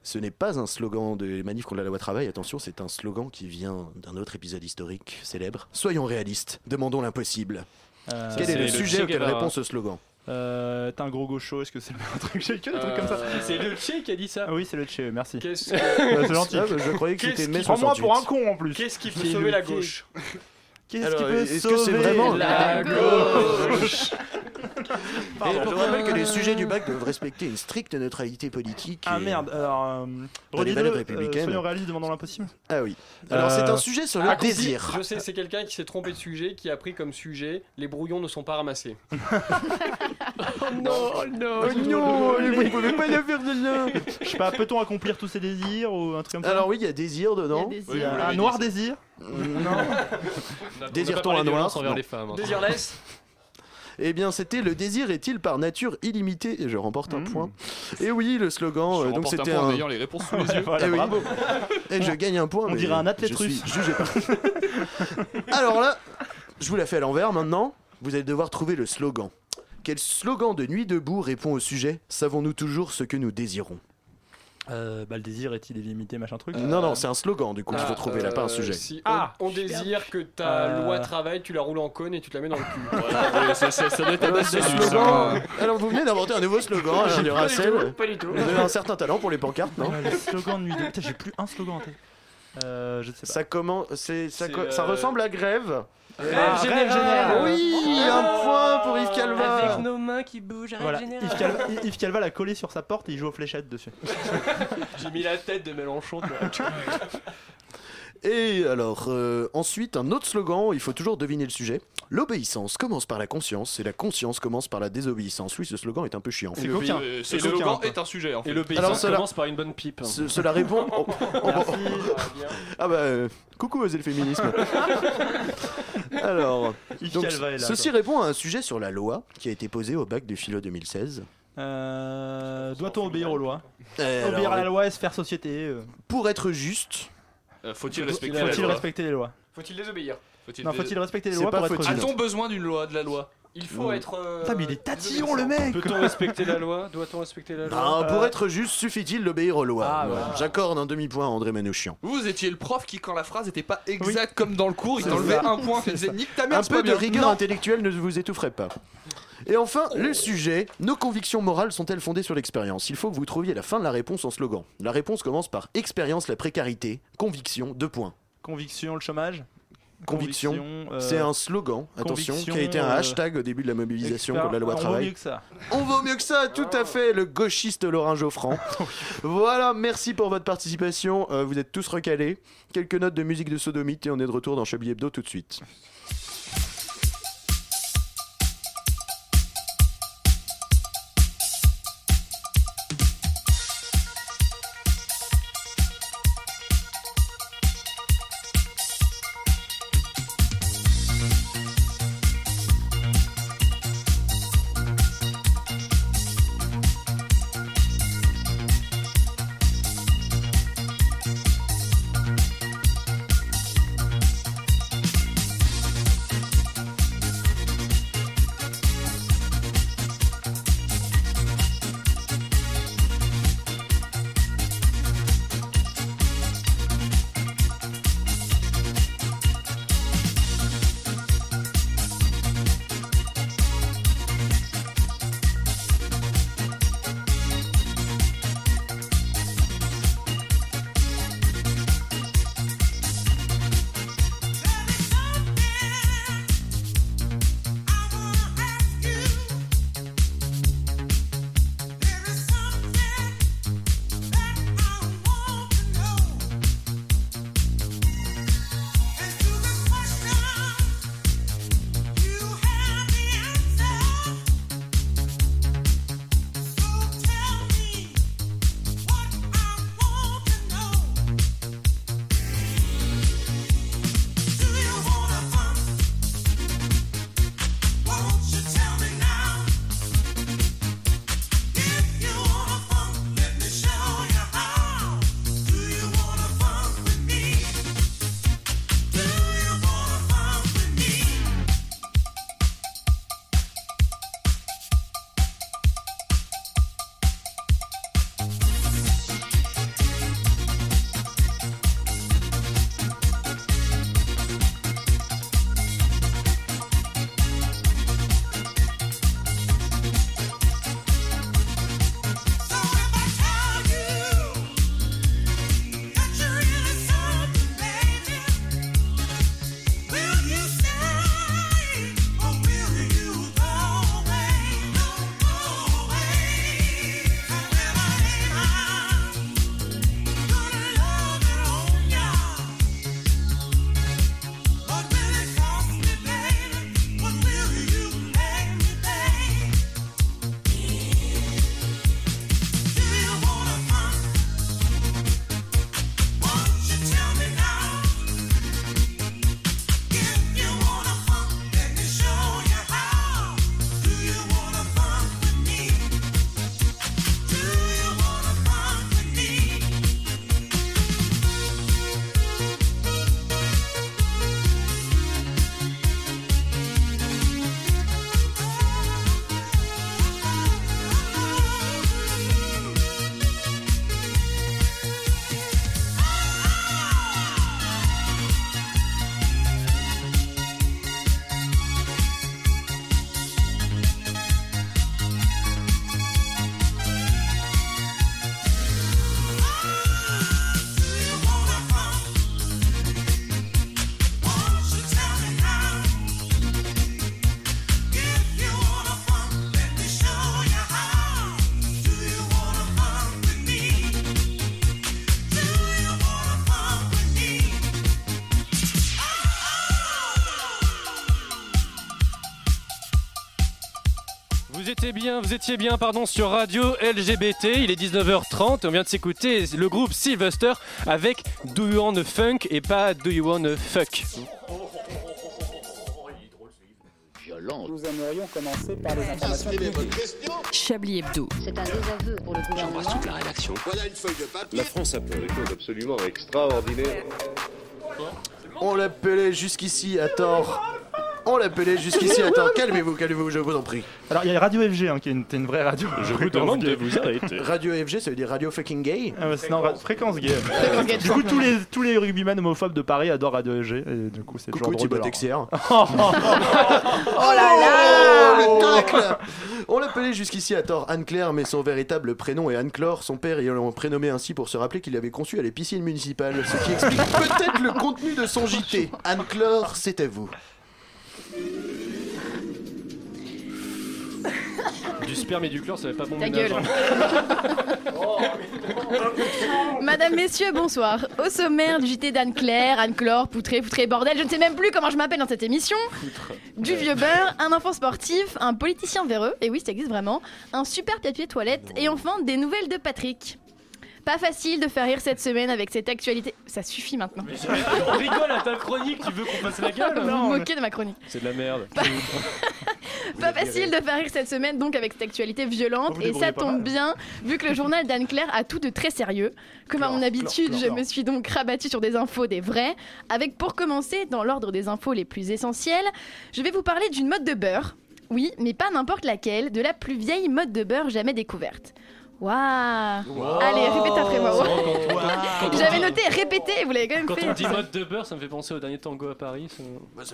Ce n'est pas un slogan de manif contre la loi travail, attention, c'est un slogan qui vient d'un autre épisode historique célèbre. Soyons réalistes, demandons l'impossible. Euh, Quel est le le sujet auquel répond ce slogan? Euh, T'es un gros gaucho, est-ce que c'est *laughs* un truc J'ai que des trucs comme ça. Euh, C'est le Che qui a dit ça. Ah oui, c'est le Che, merci. Qu'est-ce *laughs* c'est gentil. Ah, bah, Je croyais que c'était qui- Prends-moi 68. pour un con en plus. qu'est-ce qui peut sauver le la Che gauche *laughs* Qu'est-ce qui peut est-ce que c'est sauver vraiment la gauche Et je rappelle que les sujets du bac doivent respecter une stricte neutralité politique. Ah merde, alors. Euh, les valeurs euh, républicaines. soyons réalistes, demandons l'impossible. Ah oui. Alors c'est Euh, un sujet sur le Ah, si, désir. Je sais, c'est quelqu'un qui s'est trompé de sujet, qui a pris comme sujet les brouillons ne sont pas ramassés. Oh non, oh non. Oh non, mais vous ne pouvez pas la faire de là. Je sais pas, peut-on accomplir tous ces désirs ou un truc comme ça Alors oui, il y a désir dedans. Il y a un noir désir Non. On a- on a Désire-t-on un noir envers Non. les femmes. hein. Désirless Eh bien, c'était le désir est-il par nature illimité Et je remporte un Mmh. point. Et oui, le slogan. Je euh, donc remporte un c'était point en un. ayant les réponses sous les *laughs* yeux. Voilà, Eh oui. bravo. Et je gagne un point. On mais dirait un athlète je suis russe. jugé par. *laughs* Alors là, je vous la fais à l'envers maintenant. Vous allez devoir trouver le slogan. Quel slogan de Nuit debout répond au sujet? Savons-nous toujours ce que nous désirons? Euh, bah, le désir est-il illimité, machin truc? Non, non, c'est un slogan du coup qu'il faut Ah, trouver là, pas un euh, sujet. Si Ah, on, on désire que ta Euh. loi travail, tu la roules en cône et tu te la mets dans le cul. *laughs* Ouais, ça, ça- ça doit être Alors, ce slogan-. Alors vous venez d'inventer un nouveau slogan, du Racel. Pas du tout. Vous avez un certain talent pour les pancartes, non? Le slogan de nuit de. Putain, j'ai plus un slogan en tête. Euh, je sais pas. Ça commence, ça, ressemble à grève? Rêve Ah, rêve général. général. Oui, un point pour Yves Calva. Avec nos mains. main qui bouge, règle Voilà, générale. Yves Calva, Yves Calva l'a collé sur sa porte et il joue aux fléchettes dessus. *laughs* J'ai mis la tête de Mélenchon. *laughs* Et alors, euh, ensuite, un autre slogan, il faut toujours deviner le sujet. L'obéissance commence par la conscience et la conscience commence par la désobéissance. Oui, ce slogan est un peu chiant. C'est coquin. Euh, le slogan est un sujet en fait. Et l'obéissance commence par une bonne pipe. Ce- cela répond. oh, oh, Merci, bien. Ah bah, euh, coucou, osez le féminisme. *laughs* Alors, donc, là, ceci quoi. répond à un sujet sur la loi qui a été posé au bac de philo 2016. Euh, Doit-on obéir aux lois? Euh, Obéir alors, à la loi et se faire société euh, Pour être juste, Faut-il respecter la Faut-il respecter les lois Faut-il les obéir Faut-il Non, faut-il respecter les C'est lois pas pour être faut-il. juste A-t-on besoin d'une loi, de la loi? Il faut Mm. être. euh, Putain, mais il est tatillon le mec Peut-on respecter la loi? Doit-on respecter la loi? Ah, pour Euh, être juste, suffit-il d'obéir aux lois Ah, Voilà. J'accorde un demi-point à André Manouchian. Vous étiez le prof qui, quand la phrase n'était pas exacte comme dans le cours, il t'enlevait ça. un point, il disait nique ta mère, Un c'est peu pas de bien. rigueur Non. intellectuelle ne vous étoufferez pas. Et enfin, le sujet, nos convictions morales sont-elles fondées sur l'expérience? Il faut que vous trouviez la fin de la réponse en slogan. La réponse commence par expérience, la précarité, conviction, deux points. Conviction, le chômage? Conviction, euh, c'est un slogan, attention, qui a été un euh, hashtag au début de la mobilisation contre la loi on vaut travail. mieux que ça. On vaut mieux que ça, tout à fait, le gauchiste Laurent Geoffrand. *laughs* voilà, merci pour votre participation, euh, vous êtes tous recalés. Quelques notes de musique de sodomite et on est de retour dans Chablis Hebdo tout de suite. Vous étiez bien, vous étiez bien, pardon, sur Radio LGBT. Il est 19h30 et on vient de s'écouter le groupe Sylvester avec Do You Want a Funk et pas Do You Want a Fuck. Nous aimerions commencer par les informations. Chablis Hebdo. C'est un désaveu pour le gouvernement. toute la rédaction. Voilà une feuille de papier. La France a fait des choses absolument extraordinaires. On l'appelait jusqu'ici à tort. On l'appelait jusqu'ici *laughs* à tort. Calmez-vous, calmez-vous, je vous en prie. Alors il y a Radio FG hein, qui est une, vraie radio. Je vous demande de vous *laughs* arrêter. Radio FG, ça veut dire Radio Fucking Gay. Ah non, ra- fréquence gay. Du coup, tous les, tous les rugbyman homophobes de Paris adorent Radio FG. Et du coup, c'est toujours Coucou drôle de leur- Texier. *laughs* Oh là là Oh, le tacle On l'appelait jusqu'ici à tort Anne-Claire, mais son véritable prénom est Anne-Clore, son père ayant prénommé ainsi pour se rappeler qu'il avait conçu à les piscines municipales, ce qui explique peut-être le contenu de son JT. Anne-Clore, c'est à vous. Du sperme et du chlore, ça va pas bon Ta ménage, gueule. hein. Madame, messieurs, bonsoir. Au sommaire du JT d'Anne-Claire, Anne-Claire, Poutré, Poutré, bordel, je ne sais même plus comment je m'appelle dans cette émission. Du vieux beurre, un enfant sportif, un politicien véreux, et oui, ça existe vraiment, un super papier toilette, et enfin des nouvelles de Patrick. Pas facile de faire rire cette semaine avec cette actualité. Ça suffit maintenant. On rigole à ta chronique, tu veux qu'on fasse la gueule Vous vous moquez de ma chronique. C'est de la merde. *laughs* Pas facile de faire rire cette semaine donc avec cette actualité violente et ça pas tombe mal. bien vu que le journal d'Anne-Claire a tout de très sérieux. Comme à mon habitude, je me suis donc rabattue sur des infos des vrais avec pour commencer dans l'ordre des infos les plus essentielles, je vais vous parler d'une mode de beurre. Oui, mais pas n'importe laquelle, de la plus vieille mode de beurre jamais découverte. Waouh Allez, répétez après moi. Quand- J'avais noté répétez, vous l'avez quand même Quand fait. on dit mode de beurre, ça me fait penser au dernier tango à Paris. Ça,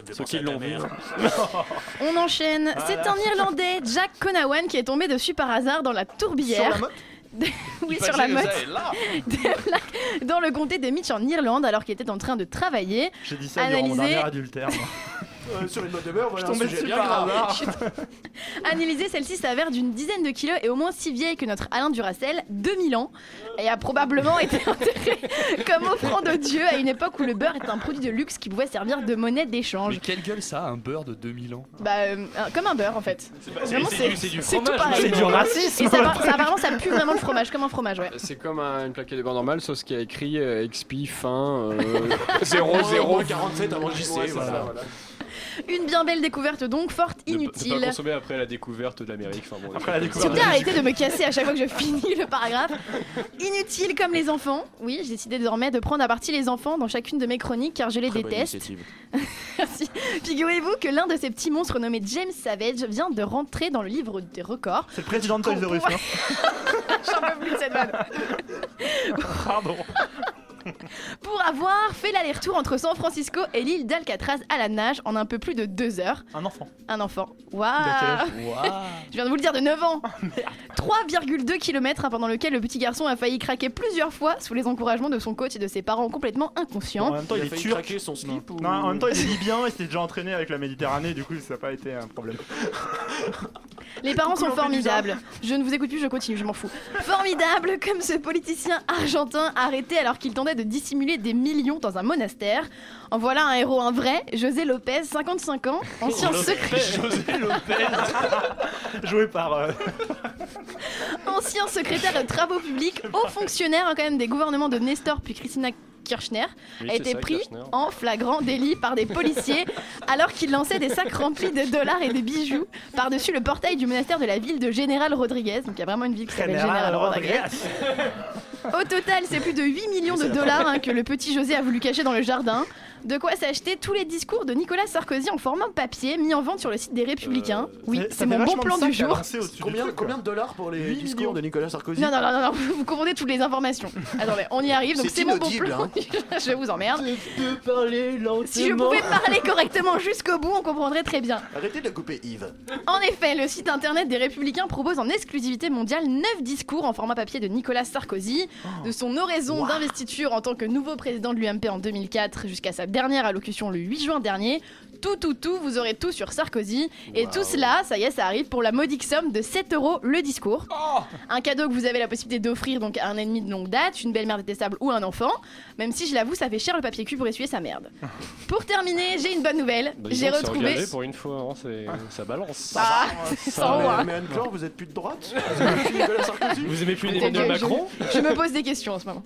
me fait Ceux penser qui l'ont vu. *laughs* On enchaîne. C'est un Irlandais, Jack Conawan, qui est tombé dessus par hasard dans la tourbière. Sur la motte *laughs* Oui, Il sur la motte. *laughs* dans le comté de Mitch en Irlande alors qu'il était en train de travailler. J'ai dit ça durant mon Analyser- dernier adultère. Euh, sur une mode de beurre, Je voilà un sujet dessus bien par grave. *laughs* Analyser, celle-ci s'avère d'une dizaine de kilos et au moins si vieille que notre Alain Duracel, 2000 ans, et a probablement été *laughs* enterré comme offrande de Dieu à une époque où le beurre était un produit de luxe qui pouvait servir de monnaie d'échange. Mais quelle gueule ça, un beurre de 2000 ans? Bah, euh, comme un beurre en fait. Vraiment, c'est du- c'est du c'est tout fromage, pareil. C'est du racisme. Et ça, va- ça, apparemment, ça pue vraiment le fromage, comme un fromage, ouais. C'est comme un- une plaquette de beurre normale, sauf qu'il y a écrit euh, XP fin euh, *laughs* 0 Moins 0 47 avant JC, voilà. voilà. Une bien belle découverte donc, forte, Ne, ne pas inutile. consommer après la découverte de l'Amérique. Enfin, bon, Après la découverte arrêtez de me casser à chaque fois que je finis le paragraphe. Inutile comme les enfants. Oui, j'ai décidé désormais de prendre à partie les enfants dans chacune de mes chroniques car je les Très déteste. *laughs* Merci. Figurez-vous que l'un de ces petits monstres nommé James Savage vient de rentrer dans le livre des records. C'est le président de Toys R Us, *laughs* J'en peux plus de cette vanne. Pardon. *laughs* *laughs* Pour avoir fait l'aller-retour entre San Francisco et l'île d'Alcatraz à la nage en un peu plus de deux heures. Un enfant. Un enfant. *laughs* Waouh Je viens de vous le dire, de 9 ans *laughs* 3,2 km pendant lequel le petit garçon a failli craquer plusieurs fois sous les encouragements de son coach et de ses parents complètement En inconscients. même temps, il, Il a est failli turc. craquer son slip ou... Non, en même temps, il est libyen et s'était déjà entraîné avec la Méditerranée, du coup, ça n'a pas été un problème. Les parents sont Coucou, formidables. Je ne vous écoute plus, je continue, je m'en fous. Formidable comme ce politicien argentin arrêté alors qu'il de dissimuler des millions dans un monastère. En voilà un héros, un vrai, José Lopez, 55 ans, ancien, secré- José Lopez *laughs* Joué par. euh, ancien secrétaire de travaux publics, haut fonctionnaire hein, quand même des gouvernements de Nestor puis Christina Kirchner, Oui, a été ça, pris Kirchner. en flagrant délit par des policiers *laughs* alors qu'il lançait des sacs remplis de dollars et de bijoux par-dessus le portail du monastère de la ville de Général Rodriguez. Donc il y a vraiment une ville qui s'appelle Général. Rodriguez. Au total, c'est plus de 8 millions de dollars hein, que le petit José a voulu cacher dans le jardin. De quoi s'acheter tous les discours de Nicolas Sarkozy en format papier mis en vente sur le site des Républicains. oui, Ça- ça c'est mon bon plan du jour. Combien, de dollars pour les 8 discours millions. de Nicolas Sarkozy Non, non, non, non, non, vous confondez toutes les informations. *laughs* Attendez, on y arrive, donc C'est mon bon plan. hein. *laughs* je vous emmerde. peux parler lentement. Si je pouvais parler correctement jusqu'au bout, on comprendrait très bien. Arrêtez de couper Yves. En effet, le site internet des Républicains propose en exclusivité mondiale 9 discours en format papier de Nicolas Sarkozy, de son oraison d'investiture en tant que nouveau président de l'UMP en 2004 jusqu'à sa dernière allocution le 8 juin dernier. tout, tout, tout, vous aurez tout sur Sarkozy. Et tout cela, ça y est, ça arrive pour la modique somme de 7 euros le discours. Un cadeau que vous avez la possibilité d'offrir donc à un ennemi de longue date, une belle-mère détestable ou un enfant. Même si je l'avoue, ça fait cher le papier cul pour essuyer sa merde. *laughs* Pour terminer, j'ai une bonne nouvelle. Bah, J'ai retrouvé. pour une fois, hein, c'est- ça balance. Ah, *laughs* sans mais, moi. mais Anne-Claire, vous êtes plus de droite? Vous aimez plus Nicolas Sarkozy? Vous aimez plus Je- Emmanuel je- Macron? je, me pose des questions en ce moment.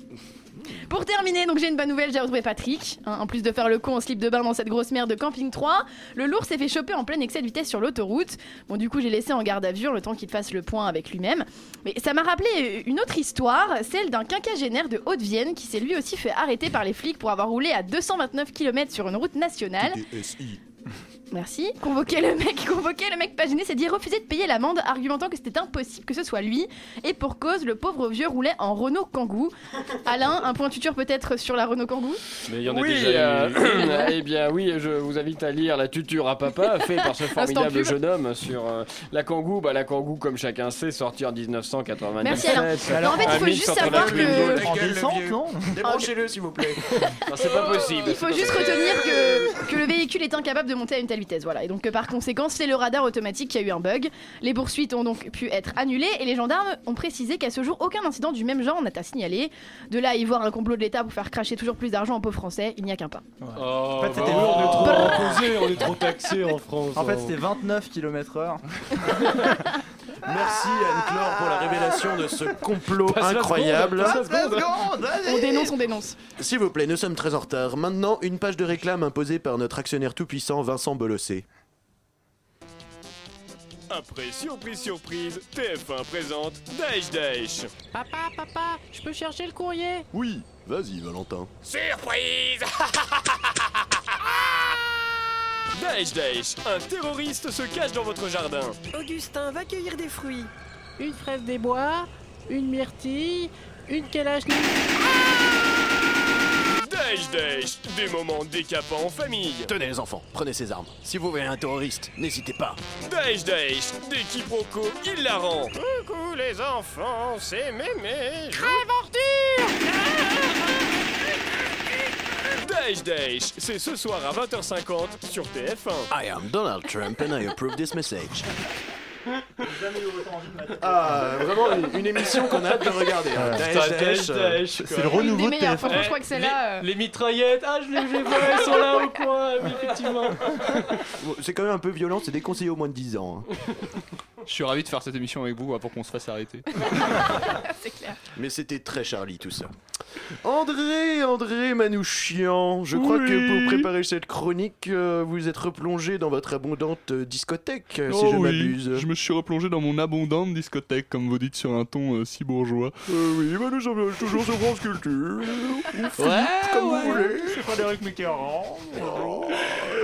Pour terminer, donc j'ai une bonne nouvelle, j'ai retrouvé Patrick. Hein, en plus de faire le con en slip de bain dans cette grosse merde de camping 3, le lourd s'est fait choper en plein excès de vitesse sur l'autoroute. Bon, du coup, j'ai laissé en garde à vue le temps qu'il fasse le point avec lui-même. Mais ça m'a rappelé une autre histoire, celle d'un quinquagénaire de Haute-Vienne qui s'est lui aussi fait arrêter par les flics pour avoir roulé à 229 km sur une route nationale. Merci. Convoquer le mec, *laughs* convoquer le mec pas gêné, c'est dire refuser de payer l'amende, argumentant que c'était impossible que ce soit lui. Et pour cause, le pauvre vieux roulait en Renault Kangoo. *laughs* Alain, un point tuteur peut-être sur la Renault Kangoo? Mais il y en a oui, déjà euh, eu. *coughs* eh bien oui, je vous invite à lire La tuture à papa, fait par ce *laughs* formidable jeune homme sur euh, la Kangoo. Bah, la Kangoo, comme chacun sait, sortie en 1997. Merci, Alain. Non, en fait, il faut juste savoir que- Débranchez-le, s'il vous plaît. Non, c'est pas possible. Il faut juste retenir que, que le véhicule est incapable de monter à une telle vitesse. Voilà. Et donc, que par conséquent, c'est le radar automatique qui a eu un bug. Les poursuites ont donc pu être annulées et les gendarmes ont précisé qu'à ce jour, aucun incident du même genre n'a été signalé. De là à y voir un complot de l'État pour faire cracher toujours plus d'argent aux pauvres Français, il n'y a qu'un pas. Oh, En fait, c'était- bah, on est trop imposé, on est trop taxé en *laughs* France. En fait, hein. c'était 29 km/h. *laughs* Merci Anne-Claire pour la révélation de ce complot Passe la incroyable. seconde, passe la seconde. On dénonce, on dénonce. S'il vous plaît, nous sommes très en retard. Maintenant, une page de réclame imposée par notre actionnaire tout-puissant Vincent Bolossé. Après surprise surprise, TF1 présente Daesh Daesh. Papa, papa, je peux chercher le courrier? Oui, vas-y Valentin. Surprise *laughs* Daesh Daesh, un terroriste se cache dans votre jardin. Augustin, va cueillir des fruits. Une fraise des bois, une myrtille, une kalachnikov. Daesh Daesh, des moments décapants en famille. Tenez les enfants, prenez ces armes. Si vous voyez un terroriste, n'hésitez pas. Daesh Daesh, des quiproquos hilarants. Coucou les enfants, c'est mémé. Crève *laughs* Daesh Daesh, c'est ce soir à 20h50 sur TF1. I am Donald Trump and I approve this message. Ah, vraiment une, une émission qu'on a hâte de regarder. hein. Daesh, Daesh, euh. C'est le renouveau Des de meilleurs, TF1. franchement, je crois que c'est là. euh, Les mitraillettes, ah je les les vois, elles sont là au coin, oui, effectivement. bon, C'est quand même un peu violent, c'est déconseillé au moins de 10 ans. hein. Je suis ravi de faire cette émission avec vous hein, pour qu'on se fasse arrêter. *laughs* C'est clair. Mais c'était très Charlie tout ça. André, André Manouchian, je crois Oui. que pour préparer cette chronique, euh, vous êtes replongé dans votre abondante euh, discothèque, si Oh je oui, m'abuse. je me suis replongé dans mon abondante discothèque, comme vous dites sur un ton euh, si bourgeois. Euh, oui, bah nous sommes toujours sur France Culture. Ouais, comme ouais. vous voulez. C'est Frédéric Mitterrand.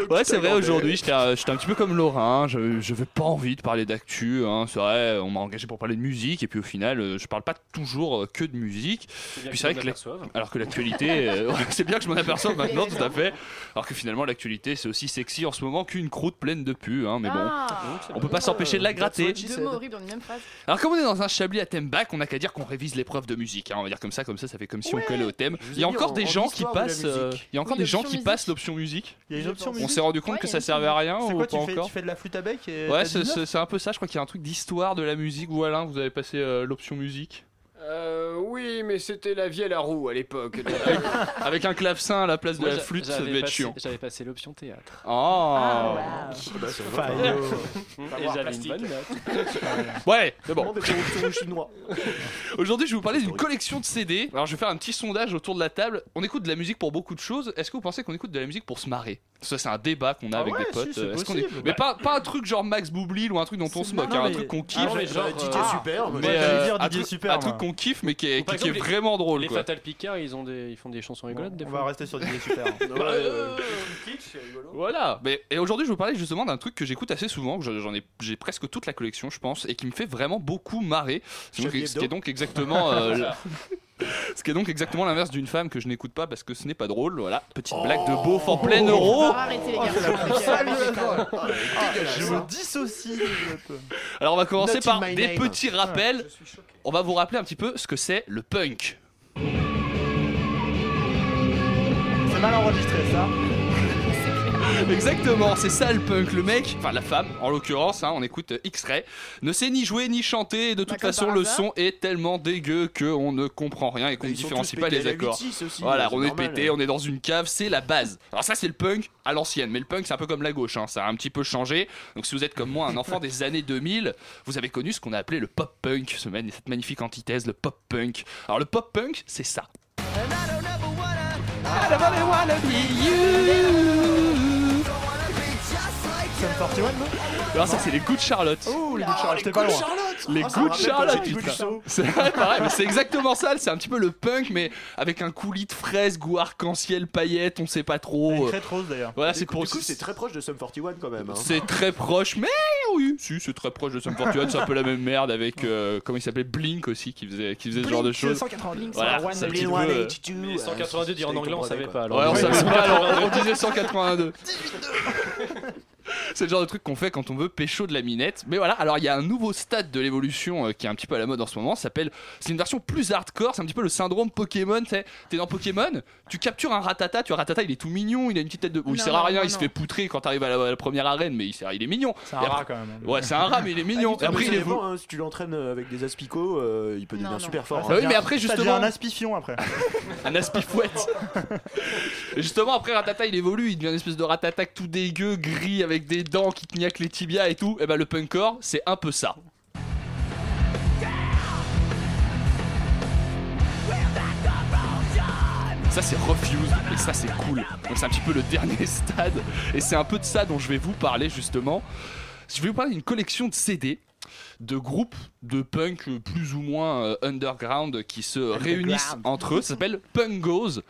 Ouais, c'est vrai, aujourd'hui, j'étais euh, j'étais un petit peu comme Laurent, je j'avais pas envie de parler d'actu, hein, c'est vrai, on m'a engagé pour parler de musique, et puis au final, euh, je parle pas toujours euh, que de musique. C'est Puis c'est vrai que alors que l'actualité, euh, *laughs* ouais, c'est bien que je m'en aperçoive maintenant, tout à fait. Alors que finalement, l'actualité, c'est aussi sexy en ce moment qu'une croûte pleine de pu, hein, mais bon. Ah, On peut pas s'empêcher de la gratter. Deux mots horribles dans une même phrase. Alors comme on est dans un chablis à thème bac, on n'a qu'à dire qu'on révise l'épreuve de musique. hein. On va dire comme ça, comme ça, ça fait comme si on collait au thème. vous Il y a encore en- des en gens qui passent. euh. Il y a encore Oui, des gens l'option qui musique. passent l'option musique. Il y a une option On musique. s'est rendu compte Ouais, que il y a ça une servait à rien C'est ou quoi pas tu fais, encore tu fais de la flûte à bec et Ouais, t'as c'est 19? c'est- c'est un peu ça. Je crois qu'il y a un truc d'histoire de la musique. Ou Alain, vous avez passé euh, l'option musique Euh, oui, mais c'était la vieille à roue à l'époque. *laughs* avec un clavecin à la place de Moi, la flûte, ça devait être passé- chiant. J'avais passé l'option théâtre. Oh. Ah, Bah, ça va. Faillot. Et j'avais une bonne note. *laughs* Ouais, mais bon. Aujourd'hui, je vais vous parler d'une collection de CD. Alors, je vais faire un petit sondage autour de la table. On écoute de la musique pour beaucoup de choses. Est-ce que vous pensez qu'on écoute de la musique pour se marrer? Ça, c'est un débat qu'on a Ah avec ouais, des potes. si, c'est Euh, est-ce qu'on. Mais pas, pas un truc genre Max Boublil ou un truc dont on se moque, non, hein, un mais- truc qu'on Ah, kiffe. ouais, J'aurais genre, dit euh, super. mais j'allais euh, dire un, Didier truc, Super, un moi. truc qu'on kiffe mais qui est, qui- qui est exemple, les- vraiment drôle Les quoi. Fatal Picard, ils, ont des, ils font des chansons rigolotes des On fois. va rester sur Didier *laughs* Super. Ouais, euh, Voilà. Mais, et aujourd'hui, je vais vous parler justement d'un truc que j'écoute assez souvent, j'en ai, j'ai presque toute la collection, je pense, et qui me fait vraiment beaucoup marrer. C'est donc- ce qui est donc exactement. euh, *laughs* *laughs* Ce qui est donc exactement l'inverse d'une femme que je n'écoute pas parce que ce n'est pas drôle. Voilà, petite blague de beauf en plein euro. Avec, euh, avec les tables. Je me dissocie. *laughs* Alors on va commencer par des name. petits rappels. On va vous rappeler un petit peu ce que c'est le punk. C'est mal enregistré ça. *laughs* Exactement, c'est ça le punk. Le mec, enfin la femme en l'occurrence, hein, on écoute X-Ray, ne sait ni jouer ni chanter. Et de toute Bah, comme façon, le son est tellement dégueu qu'on ne comprend rien et qu'on ne Ils sont différencie pas les accords. 8-6 aussi, Voilà, c'est on est normal. pété, on est dans une cave, c'est la base. Alors ça, c'est le punk à l'ancienne, mais le punk, c'est un peu comme la gauche, hein, ça a un petit peu changé. Donc si vous êtes comme moi, un enfant des années 2000, vous avez connu ce qu'on a appelé le pop punk, cette magnifique antithèse, le pop punk. Alors le pop punk, c'est ça. Sum 41, non Alors ça c'est les goûts de Charlotte. Oh, les goûts de Charlotte, j'étais pas loin. Les goûts de Charlotte, putain. C'est vrai, pareil, mais c'est exactement ça. C'est un petit peu le punk, mais avec un coulis de fraises, goût arc-en-ciel, paillettes, on sait pas trop. Une crête rose d'ailleurs. Voilà, c'est pour. C'est très proche de Sum 41 quand même. hein. C'est très proche, mais oui, si, c'est très proche de Sum 41. C'est un peu la même merde avec, euh, comment il s'appelait, Blink aussi, qui faisait, qui faisait ce genre de choses. 192. Voilà, Blink c'est un petit 182, peu, euh, euh, Mais 182 dire en anglais, on savait pas. on savait pas, alors on 182. disait *laughs* 182. *laughs* C'est le genre de truc qu'on fait quand on veut pécho de la minette. Mais voilà, alors il y a un nouveau stade de l'évolution euh, qui est un petit peu à la mode en ce moment. ça s'appelle, c'est une version plus hardcore. C'est un petit peu le syndrome Pokémon. tu sais. T'es dans Pokémon, tu captures un Ratata. Tu vois, Ratata, il est tout mignon. Il a une petite tête de. Bon, il Non, sert à rien. non, il se fait poutrer quand t'arrives à la, à la première arène, mais il, sert, il est mignon. C'est un rat, quand même. Ouais, c'est un rat, mais il est *laughs* mignon. Et après, il est évolue. hein, si tu l'entraînes avec des aspicots, euh, il peut devenir super fort. Bah oui, mais après, justement. un aspifion après. *laughs* Un aspifouette. Et justement, après Ratata, il évolue, il devient une espèce de Ratata tout dégueu, gris, avec des dents qui knackent les tibias et tout. Et bah, le punkcore, c'est un peu ça. Ça c'est Refused et ça c'est cool. Donc c'est un petit peu le dernier *laughs* stade et c'est un peu de ça dont je vais vous parler justement. Je vais vous parler d'une collection de CD de groupes de punk plus ou moins euh, underground qui se réunissent entre eux. Ça s'appelle Pungos.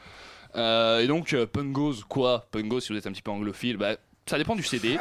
Euh, et donc euh, Pungos quoi? Pungos si vous êtes un petit peu anglophile, bah ça dépend du CD.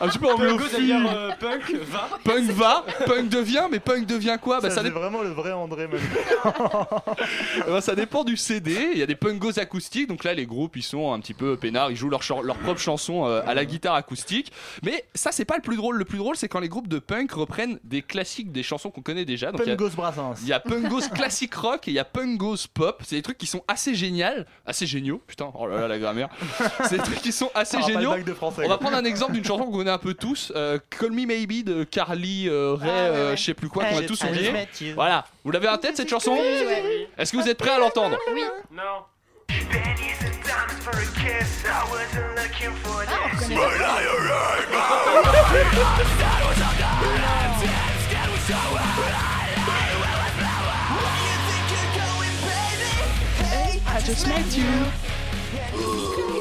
un petit peu anglophile. d'ailleurs, euh, punk va. Punk va, punk devient, mais punk devient quoi? Bah ça, ça c'est dépend. vraiment le vrai André *laughs* ben, ça dépend du CD. Il y a des pungos acoustiques. Donc là, les groupes, ils sont un petit peu peinards. Ils jouent leur, leur propre chanson euh, à la guitare acoustique. Mais ça, c'est pas le plus drôle. Le plus drôle, c'est quand les groupes de punk reprennent des classiques, des chansons qu'on connaît déjà. Donc, il y a- Pungos Brassens. il y a Pungos classique rock et il y a Pungos pop. C'est des trucs qui sont assez géniaux, assez géniaux. Putain, oh là là la grammaire. C'est des trucs qui sont assez pas le géniaux. On va prendre un exemple d'une chanson qu'on connaît un peu tous. euh, Call Me Maybe de Carly euh, Ray, euh, je sais plus quoi, qu'on a tous oublié. Voilà. Vous l'avez en tête cette chanson Oui. Est-ce que vous êtes prêts à l'entendre Oui. Non. Ah, I just met you.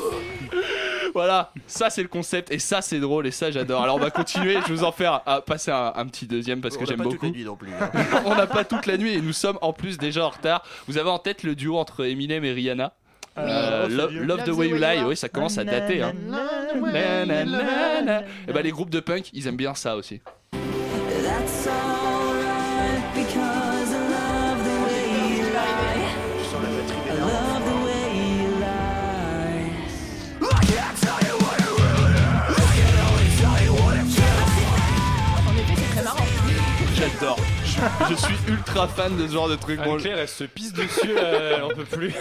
Voilà, ça c'est le concept et ça c'est drôle et ça j'adore. Alors on va continuer, je vais vous en faire à passer un, un petit deuxième parce On que n'a j'aime pas toute beaucoup. la nuit non plus. hein. *laughs* on n'a pas toute la nuit et nous sommes en plus déjà en retard. Vous avez en tête le duo entre Eminem et Rihanna? Oui. Euh, Oh. Love the way you lie, oui, ça commence à dater. Hein. Et bah les groupes de punk, ils aiment bien ça aussi. J'adore. Je, je suis ultra fan de ce genre de truc. Bon, Anne-Claire, elle se pisse dessus, euh, elle en peut plus.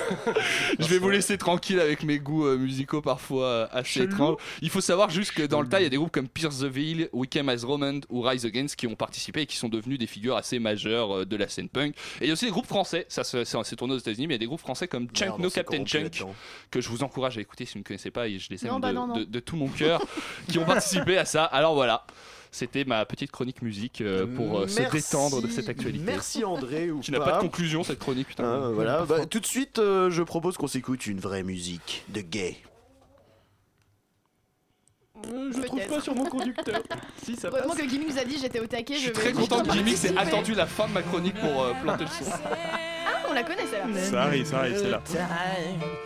je vais vous laisser tranquille avec mes goûts euh, musicaux parfois euh, assez étranges. Il faut savoir juste que dans le tas, il y a des groupes comme Pierce the Veil, Wickham as Roman ou Rise Against qui ont participé et qui sont devenus des figures assez majeures euh, de la scène punk. Et il y a aussi des groupes français, ça s'est tourné aux États-Unis, mais il y a des groupes français comme Chunk Merde, No Captain Chunk que je vous encourage à écouter si vous ne connaissez pas et je les aime Non, bah de, non, non. de- de tout mon cœur qui ont participé à ça. Alors voilà. C'était ma petite chronique musique euh, pour euh, se détendre de cette actualité. Merci André ou *laughs* Qui n'a pas de conclusion cette chronique, putain. Ah, voilà, *laughs* bah, tout de suite, euh, je propose qu'on s'écoute une vraie musique de gay. Euh, je trouve pas sur mon conducteur. *laughs* si, ça Heureusement passe. que Gimmick nous a dit j'étais au taquet. Je suis très je content que Jimmy ait attendu la fin de ma chronique pour euh, planter le son. Ah, on la connaît celle-là. Ça arrive, ça arrive, c'est là.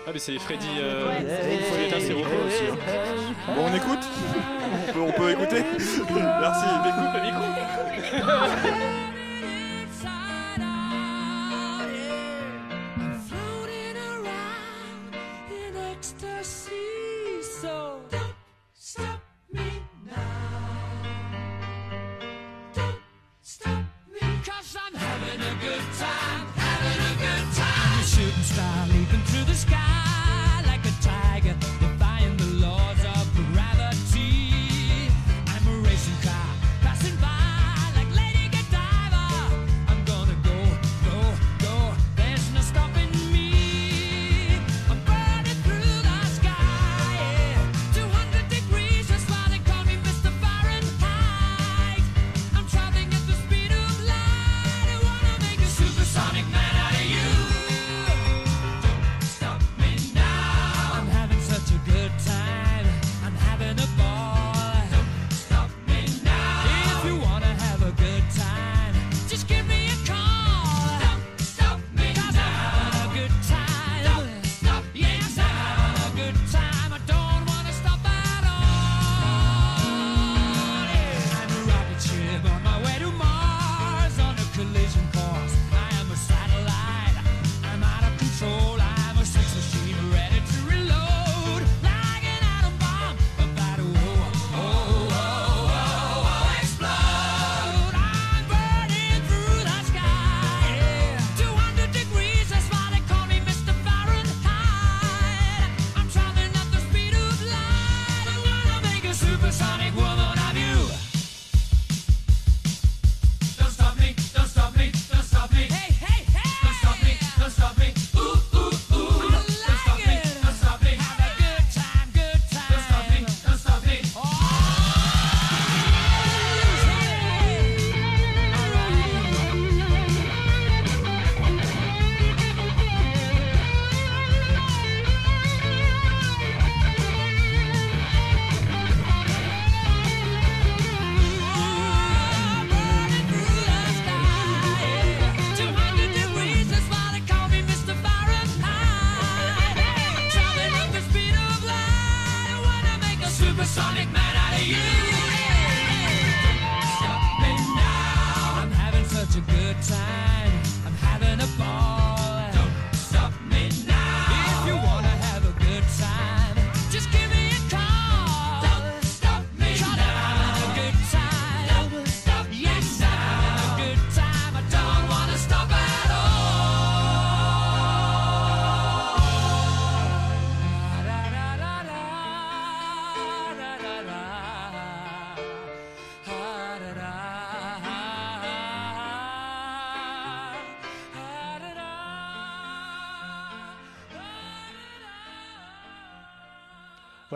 Ah, mais c'est Freddy. Euh, Ouais, c'est- Freddy est un séropo aussi. hein. Bon, on écoute on, peut, on peut écouter *laughs* Merci. Mais coupe le micro.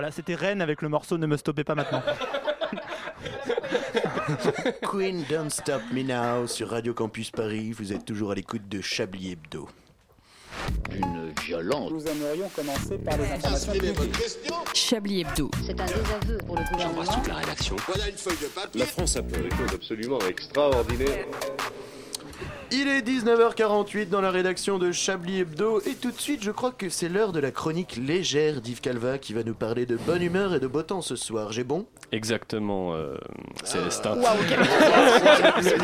Voilà, c'était Rennes avec le morceau Ne me stoppez pas maintenant. *laughs* Queen Don't Stop Me Now sur Radio Campus Paris. Vous êtes toujours à l'écoute de Chablis Hebdo. Une violence. Nous aimerions commencer par les informations publiques. Chablis Hebdo. C'est un désaveu pour le gouvernement. la rédaction. Voilà une feuille de papier. La France a fait des choses absolument extraordinaires. Il est 19h48 dans la rédaction de Chablis Hebdo et tout de suite je crois que c'est l'heure de la chronique légère d'Yves Calva qui va nous parler de bonne humeur et de beau temps ce soir. J'ai bon? Exactement, euh, Célestin. Waouh, quel- *laughs*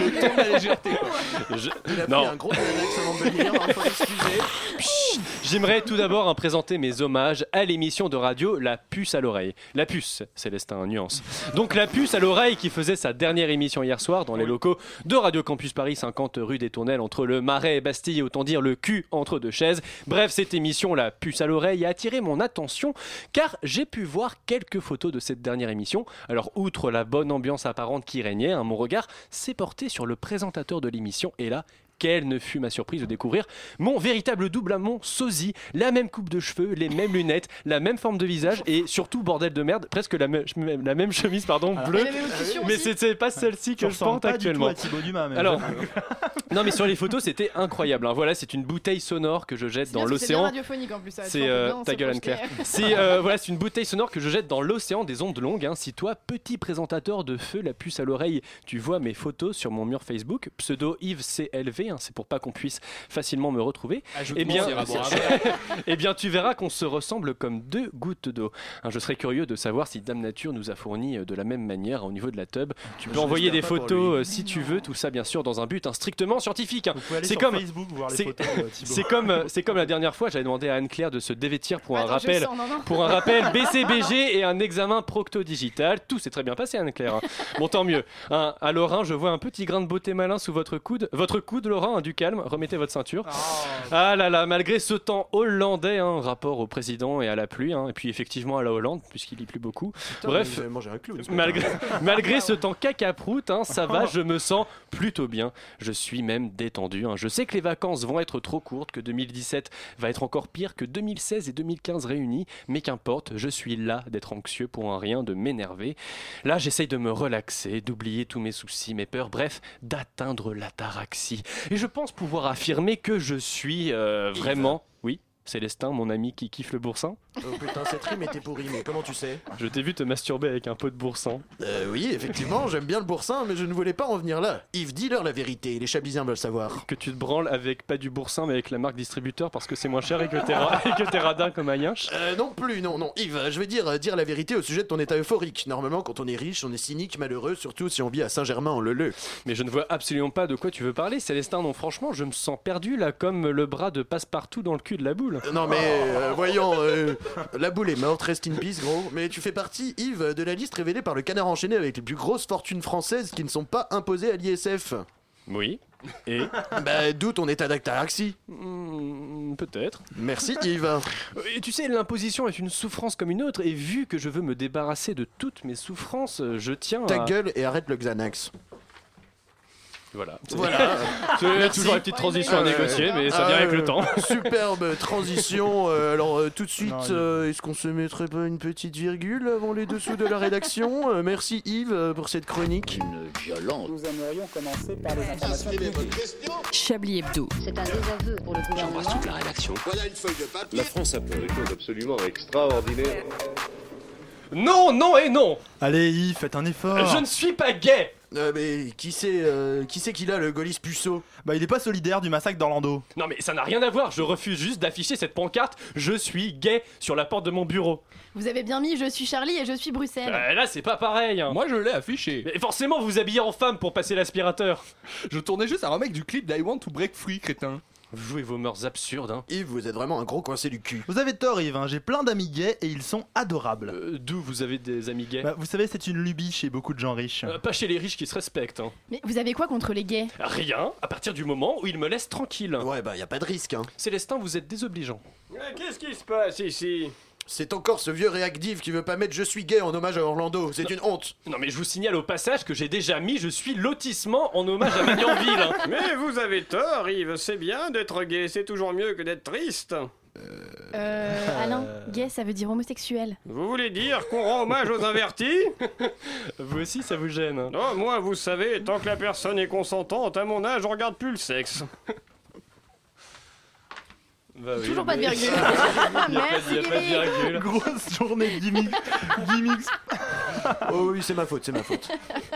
Le ton de la légèreté, quoi. Je- Il a Non. pris un gros Xanax avant de venir, hein, faut l'excuser. J'aimerais tout d'abord hein, présenter mes hommages à l'émission de radio La Puce à l'oreille. La Puce, Célestin, nuance. Donc La Puce à l'oreille qui faisait sa dernière émission hier soir dans les locaux de Radio Campus Paris 50 rue des Entre le Marais et Bastille, autant dire le cul entre deux chaises. Bref, cette émission La Puce à l'oreille a attiré mon attention car j'ai pu voir quelques photos de cette dernière émission. Alors outre la bonne ambiance apparente qui régnait, hein, mon regard s'est porté sur le présentateur de l'émission et là, quelle ne fut ma surprise de découvrir mon véritable double à mon sosie, la même coupe de cheveux, les mêmes lunettes, la même forme de visage et surtout bordel de merde, presque la, me- la même chemise pardon bleue. La même élocution Mais c'est pas celle-ci que je porte pas du tout actuellement. à Thibaut Dumas, mais- Alors, *laughs* non mais sur les photos c'était incroyable. hein. Voilà, c'est une bouteille sonore que je jette dans l'océan. radiophonique en plus, ça, tu C'est euh, bien ta gueule. Anne-Claire. C'est euh, voilà, c'est une bouteille sonore que je jette dans l'océan des ondes longues. hein. Si toi, petit présentateur de feu, la puce à l'oreille, tu vois mes photos sur mon mur Facebook, pseudo Yves CLV, hein, c'est pour pas qu'on puisse facilement me retrouver. Eh bien, *laughs* eh bien, tu verras qu'on se ressemble comme deux gouttes d'eau. Hein, je serais curieux de savoir si Dame Nature nous a fourni euh, de la même manière au niveau de la tub. Tu peux Je envoyer des photos euh, si tu veux, tout ça bien sûr dans un but hein, strictement scientifique. hein. aller C'est comme Facebook voir les c'est- euh. C'est comme euh, c'est comme la dernière fois, j'avais demandé à Anne Claire de se dévêtir pour un Attends, rappel sens, non, non. pour un rappel *laughs* BCBG et un examen procto digital. Tout s'est très bien passé Anne Claire. hein. Bon tant mieux. Hein, à Laurent, je vois un petit grain de beauté malin sous votre coude. Votre coude Laurent, hein, du calme, remettez votre ceinture. Ah là là, malgré ce temps hollandais, hein, rapport au président et à la pluie, hein, et puis effectivement à la Hollande, puisqu'il y pleut beaucoup. Putain, Bref, un malgré, *laughs* malgré ce temps *laughs* cacaproute, ça va, je me sens plutôt bien. Je suis même détendu. Je sais que les vacances vont être trop courtes, que 2017 va être encore pire que 2016 et 2015 réunis, mais qu'importe, je suis là d'être anxieux pour un rien, de m'énerver. Là, j'essaye de me relaxer, d'oublier tous mes soucis, mes peurs, bref, d'atteindre l'ataraxie. Et je pense pouvoir affirmer que je suis euh, vraiment... Oui Célestin, mon ami qui kiffe le boursin Oh putain, cette rime était pourrie, mais comment tu sais? Je t'ai vu te masturber avec un pot de boursin. Euh, oui, effectivement, j'aime bien le boursin, mais je ne voulais pas en venir là. Yves, dis-leur la vérité, les chablisiens veulent savoir. Que tu te branles avec pas du boursin, mais avec la marque distributeur parce que c'est moins cher et que t'es ra- *laughs* et que t'es radin comme un yinche Euh, non plus, non, non. Yves, je vais dire, euh, dire la vérité au sujet de ton état euphorique. Normalement, quand on est riche, on est cynique, malheureux, surtout si on vit à Saint-Germain-en-Leleu. Mais je ne vois absolument pas de quoi tu veux parler, Célestin. Non, franchement, je me sens perdu là, comme le bras de passe-partout dans le cul de la boule. Euh, Non mais, euh, voyons, euh, la boule est morte, rest in peace, gros. Mais tu fais partie, Yves, de la liste révélée par le canard enchaîné avec les plus grosses fortunes françaises qui ne sont pas imposées à l'ISF. Oui. Et Bah, d'où ton état d'actaraxie Hmm, Peut-être. Merci, Yves. Et tu sais, l'imposition est une souffrance comme une autre, et vu que je veux me débarrasser de toutes mes souffrances, euh, je tiens Ta à... gueule et arrête le Xanax. Voilà. Voilà. C'est *laughs* toujours une petite transition à négocier, mais ça vient euh, avec le temps. *laughs* Superbe transition. Euh, alors euh, tout de suite, euh, est-ce qu'on se mettrait pas une petite virgule avant les dessous de la rédaction? Euh, Merci Yves pour cette chronique. Une violence. Nous aimerions commencer par les informations. Chablis Hebdo. C'est un désaveu pour le gouvernement. la rédaction. Voilà une feuille de papier. La France a fait des choses absolument extraordinaires. Non, non et non Allez Yves, faites un effort. Je ne suis pas gay Euh, mais qui c'est euh, qui c'est qu'il a le Golis puceau? Bah il est pas solidaire du massacre d'Orlando. Non mais ça n'a rien à voir, je refuse juste d'afficher cette pancarte « Je suis gay » sur la porte de mon bureau. Vous avez bien mis Je suis Charlie et je suis Bruxelles. Euh, là c'est pas pareil hein. Moi je l'ai affiché. Mais forcément vous vous habillez en femme pour passer l'aspirateur. Je tournais juste un remake du clip d'I Want to Break Free, crétin. Vous jouez vos mœurs absurdes hein. Yves, vous êtes vraiment un gros coincé du cul. Vous avez tort Yves, hein, j'ai plein d'amis gays et ils sont adorables. Euh, D'où vous avez des amis gays? Bah, vous savez, c'est une lubie chez beaucoup de gens riches. Euh, Pas chez les riches qui se respectent. hein. Mais vous avez quoi contre les gays? Rien, à partir du moment où ils me laissent tranquille. Ouais, bah y a pas de risque, hein. Célestin, vous êtes désobligeant. Qu'est-ce qui se passe ici? C'est encore ce vieux réactif qui veut pas mettre Je suis gay en hommage à Orlando. C'est une honte. Non mais je vous signale au passage que j'ai déjà mis Je suis lotissement en hommage à Magnanville. hein. *laughs* Mais vous avez tort, Yves. C'est bien d'être gay, c'est toujours mieux que d'être triste. Euh, Alain, gay, ça veut dire homosexuel. Vous voulez dire qu'on rend hommage aux invertis? *laughs* Vous aussi, ça vous gêne hein Non, moi, vous savez, tant que la personne est consentante, à mon âge, on regarde plus le sexe. Bah oui, Toujours pas de virgule. *laughs* A pas pas de virgule. Grosse journée de gimmick. gimmicks. *laughs* Oh oui, c'est ma faute, c'est ma faute.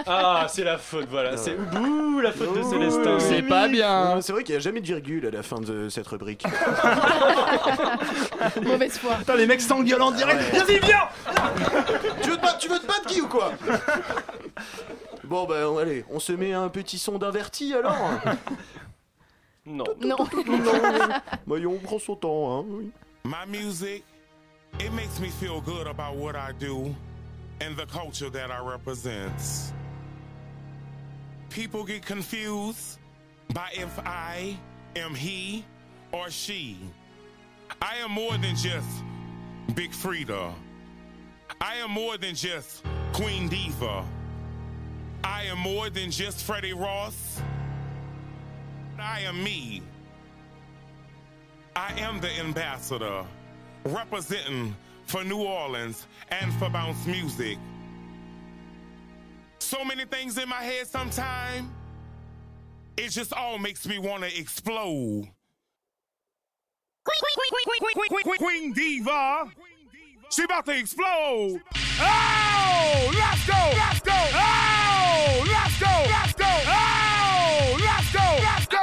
Ah, c'est la faute, voilà. C'est Ouh, la faute de Célestin. oui. bien. Non, C'est vrai qu'il n'y a jamais de virgule à la fin de cette rubrique. *laughs* Mauvaise foi. Putain, les mecs s'engueulent en direct. Vas-y, viens tu, veux te battre, tu veux te battre qui ou quoi? Bon bah allez, on se met un petit son d'inverti alors Non. Non. Voyons, *laughs* on prend son temps, hein. oui. My music, it makes me feel good about what I do and the culture that I represent. People get confused by if I am he or she. I am more than just Big Frida. I am more than just Queen Diva. I am more than just Freddie Ross. I am me. I am the ambassador representing for New Orleans and for bounce music. So many things in my head sometimes, it just all makes me want to explode. Queen Diva, she about to explode. Oh, let's go, let's go. Oh, let's go, let's go. Oh, let's go, let's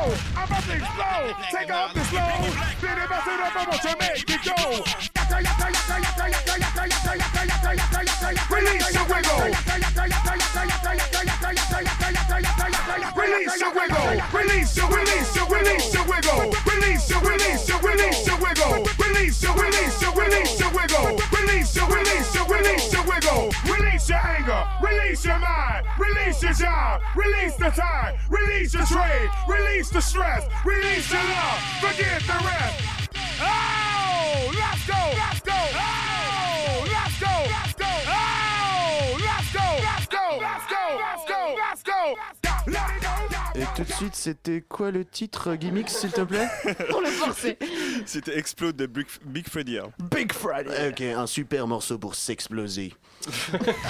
I'm about to explode. Take off this load. Spin it, bust it up, I to make it go. Release your wiggle. Release your wiggle. Release your wiggle. Release your, release your, release your wiggle. Release your, release your, release your wiggle. Release your, release your, release your wiggle. Release your anger. Release your mind. Release your job. Release the time. Release your trade. Release the stress. Release your love. Forget the rest. Oh, let's go. Let's go. Oh, let's go. Let's go. Oh, let's go. Let's go. Let's go. Let's go. Let's go. Let it go. Et tout de suite, c'était quoi le titre, Gimmicks, s'il te plaît *laughs* Pour le forcer. C'était Explode de Big, Big Freddy. hein. Big Friday Ok, un super morceau pour s'exploser. *laughs*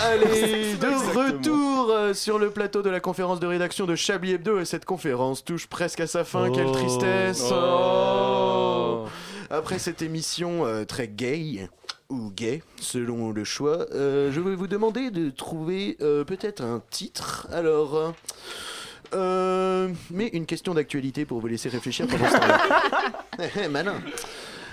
Allez, de retour euh, sur le plateau de la conférence de rédaction de Chablis Hebdo et cette conférence touche presque à sa fin. Quelle Oh. tristesse Oh. Oh. Après cette émission euh, très gay ou gay, selon le choix, euh, je vais vous demander de trouver euh, peut-être un titre. Alors... euh, mais une question d'actualité pour vous laisser réfléchir pendant ce temps-là. *laughs* Eh, eh, Malin.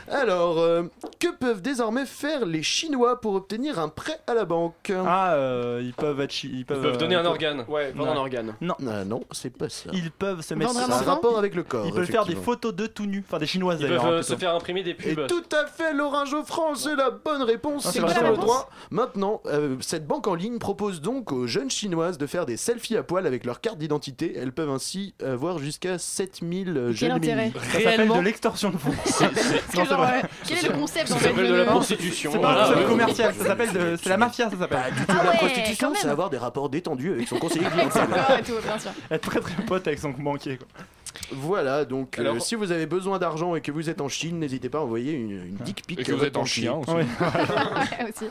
Alors, euh, que peuvent désormais faire les Chinois pour obtenir un prêt à la banque Ah, euh, ils peuvent être chi- ils peuvent, peuvent donner euh, un organe. Ouais, vendre un organe. Non. Ah non, c'est pas ça. Ils peuvent se mettre Vendre un ça. enfant rapport avec le corps. Ils peuvent faire des effectivement. photos de tout nu, enfin des chinoises Ils d'ailleurs. peuvent hein, euh, se plutôt. faire imprimer des Et pubs. tout à fait, Laurent Geoffrand, c'est la bonne réponse. Ah, c'est c'est bien le réponse. droit. Maintenant, euh, cette banque en ligne propose donc aux jeunes chinoises de faire des selfies à poil avec leur carte d'identité. Elles peuvent ainsi avoir jusqu'à 7000 euh, Quel jeunes intérêt mini. Ça s'appelle de l'extorsion de fonds. *laughs* Parce que quel est le concept Ça s'appelle de la prostitution. C'est pas Voilà. un seul commercial, ça s'appelle de... c'est la mafia, ça s'appelle. Du tout, la Ah prostitution, c'est avoir des rapports détendus avec son conseiller clientèle. Être très très pote avec son banquier. Quoi. Voilà, donc euh, si vous avez besoin d'argent et que vous êtes en Chine, n'hésitez pas à envoyer une, une dick pic Et que vous êtes en banquier. chien aussi. Ouais. Ouais, *laughs* aussi.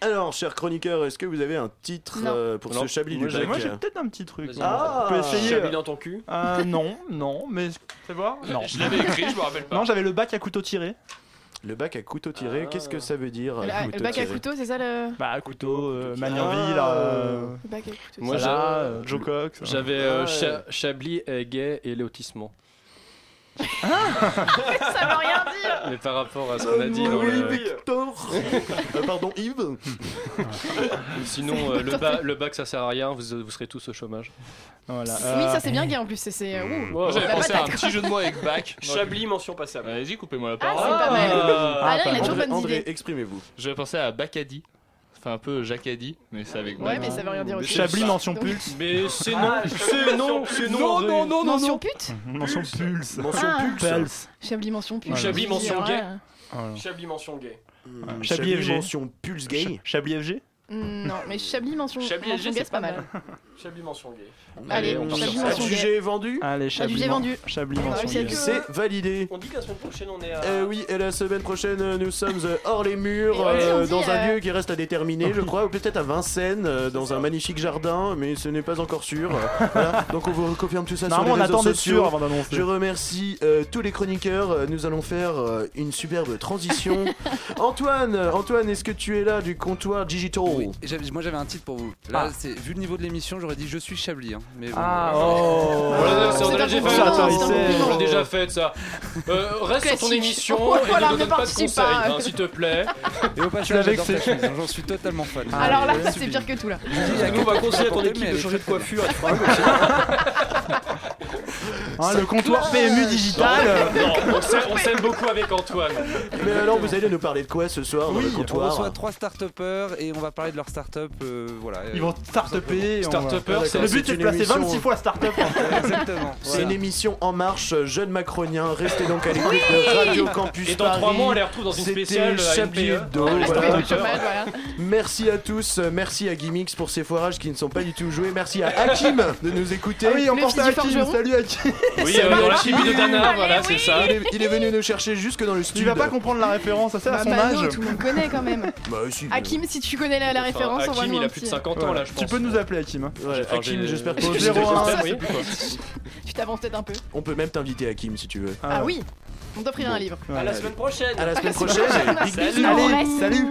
Alors, cher chroniqueur, est-ce que vous avez un titre euh, pour Non, ce Chablis moi, du Moi j'ai peut-être un petit truc. Ah, On peut essayer. Chablis dans ton cul. Euh, non, non, mais fais voir. *laughs* Non. Je l'avais écrit, je me rappelle pas. Non, j'avais le bac à couteau tiré. Le bac à couteau tiré, Ah. qu'est-ce que ça veut dire Le, bac à couteau, c'est ça le. Bah couteau, euh, tiré. Magnanville, Ah. euh, Le bac à couteau. Moi, euh, Joe Cox. J'avais euh, Ah, Cha- Chablis gay et lotissement. Ça veut rien dire. Mais par rapport à ce qu'on a dit dans Oui, le... Victor Euh, Pardon, Yves *laughs* Sinon, euh, le, ba- le bac ça sert à rien, vous, vous serez tous au chômage. Voilà. Oui, euh, ça c'est bien gay en plus. c'est- C'est. ouh. Moi, j'avais La pensé à un patate, petit jeu de mots avec *laughs* bac. Chablis, mention passable. Allez-y, coupez-moi la Ah, parole. c'est pas mal. Ah, Alain, il a toujours André, bonnes André, idées. exprimez-vous. J'avais pensé à Bacadi. Enfin, un peu Jacadi, mais c'est avec Ouais, mais ça veut rien dire aussi. Chablis, mention Donc- pulse. *laughs* Mais c'est non, c'est non, c'est non. Non, non, non, non, Mention pute Mention pulse. Mention Ah. pulse. Pulse. Chablis mention pute. Chablis mention gay. Chablis mention gay. Hum, Chablis FG. mention pulse gay. Ch- Chablis FG Non, mais Chablis mention, Chablis mention gay, c'est pas mal. Chablis mention gay. Allez, on Chablis sur mention gay. Adjugé vendu Allez, Chablis. Adjugé vendu. Chablis, mention gay. C'est validé. On dit que la semaine prochaine on est à. Euh, oui, et la semaine prochaine, euh, nous sommes euh, hors les murs, euh, dit, dans un euh, lieu qui reste à déterminer, je crois, ou peut-être à Vincennes, dans un magnifique jardin, mais ce n'est pas encore sûr. *laughs* Voilà. Donc on vous confirme tout ça sur Normalement, les on réseaux sociaux. sûr avant d'annoncer. Je remercie euh, tous les chroniqueurs. Nous allons faire euh, une superbe transition. *laughs* Antoine, Antoine, est-ce que tu es là du comptoir digital? Oui, moi j'avais un titre pour vous. Là, Ah. c'est vu le niveau de l'émission, j'aurais dit je suis Chablis. hein, mais bon, Ah, voilà. oh l'a- ça, on déjà fait. On l'a déjà fait ça. Euh, reste sur ton émission *laughs* Oh, et voilà, ne ne donne pas de participe conseils, pas. hein, s'il te plaît. Et au passage, l'as j'adore vexé. ta chemise, hein, j'en suis totalement fan. Alors là, c'est pire que tout là. Nous, on va conseiller à ton équipe de changer de coiffure. *laughs* Hein, le comptoir PMU digital. Non, *laughs* on s'aime- on s'aime beaucoup avec Antoine. Mais alors, vous allez nous parler de quoi ce soir dans le On comptoir reçoit trois start-upers et on va parler de leur start-up. euh, voilà. Ils vont start-upper. et on va- Start-upper, c'est- Le but c'est de une placer émission- 26 fois start-up. en *laughs* fait. Exactement. C'est voilà. une émission en marche, jeune macronien. Restez donc à l'écoute de Radio Campus Et dans Paris. trois mois, on les retrouve dans une C'était spéciale euh, Chablis. Hebdo, Ah, voilà. Merci à tous, euh, merci à Gimmix pour ces foirages qui ne sont pas du tout joués. Merci à Hakim de nous écouter. Ah oui, on Le pense fils à du Hakim. forgeron. Salut Hakim. Oui, euh, dans la Hakim. tribu de Dana, voilà, c'est ça. Il est, il est venu nous chercher jusque dans le Tu studio. vas pas comprendre la référence, ça c'est à Bah, son Mano, âge. tout le monde connaît quand même. *laughs* Bah, si, mais- Hakim, si tu connais la, la référence, Enfin, Hakim, envoie-nous il a plus de petit- 50 ans là, je pense. Tu peux nous appeler Hakim. hein. Ouais, Enfin, Hakim, j'espère que j'ai- tu. *laughs* Tu t'avances peut-être un peu. On peut même t'inviter Hakim si tu veux. Ah oui, on t'offrira un livre. À la semaine prochaine. À la semaine prochaine. Salut.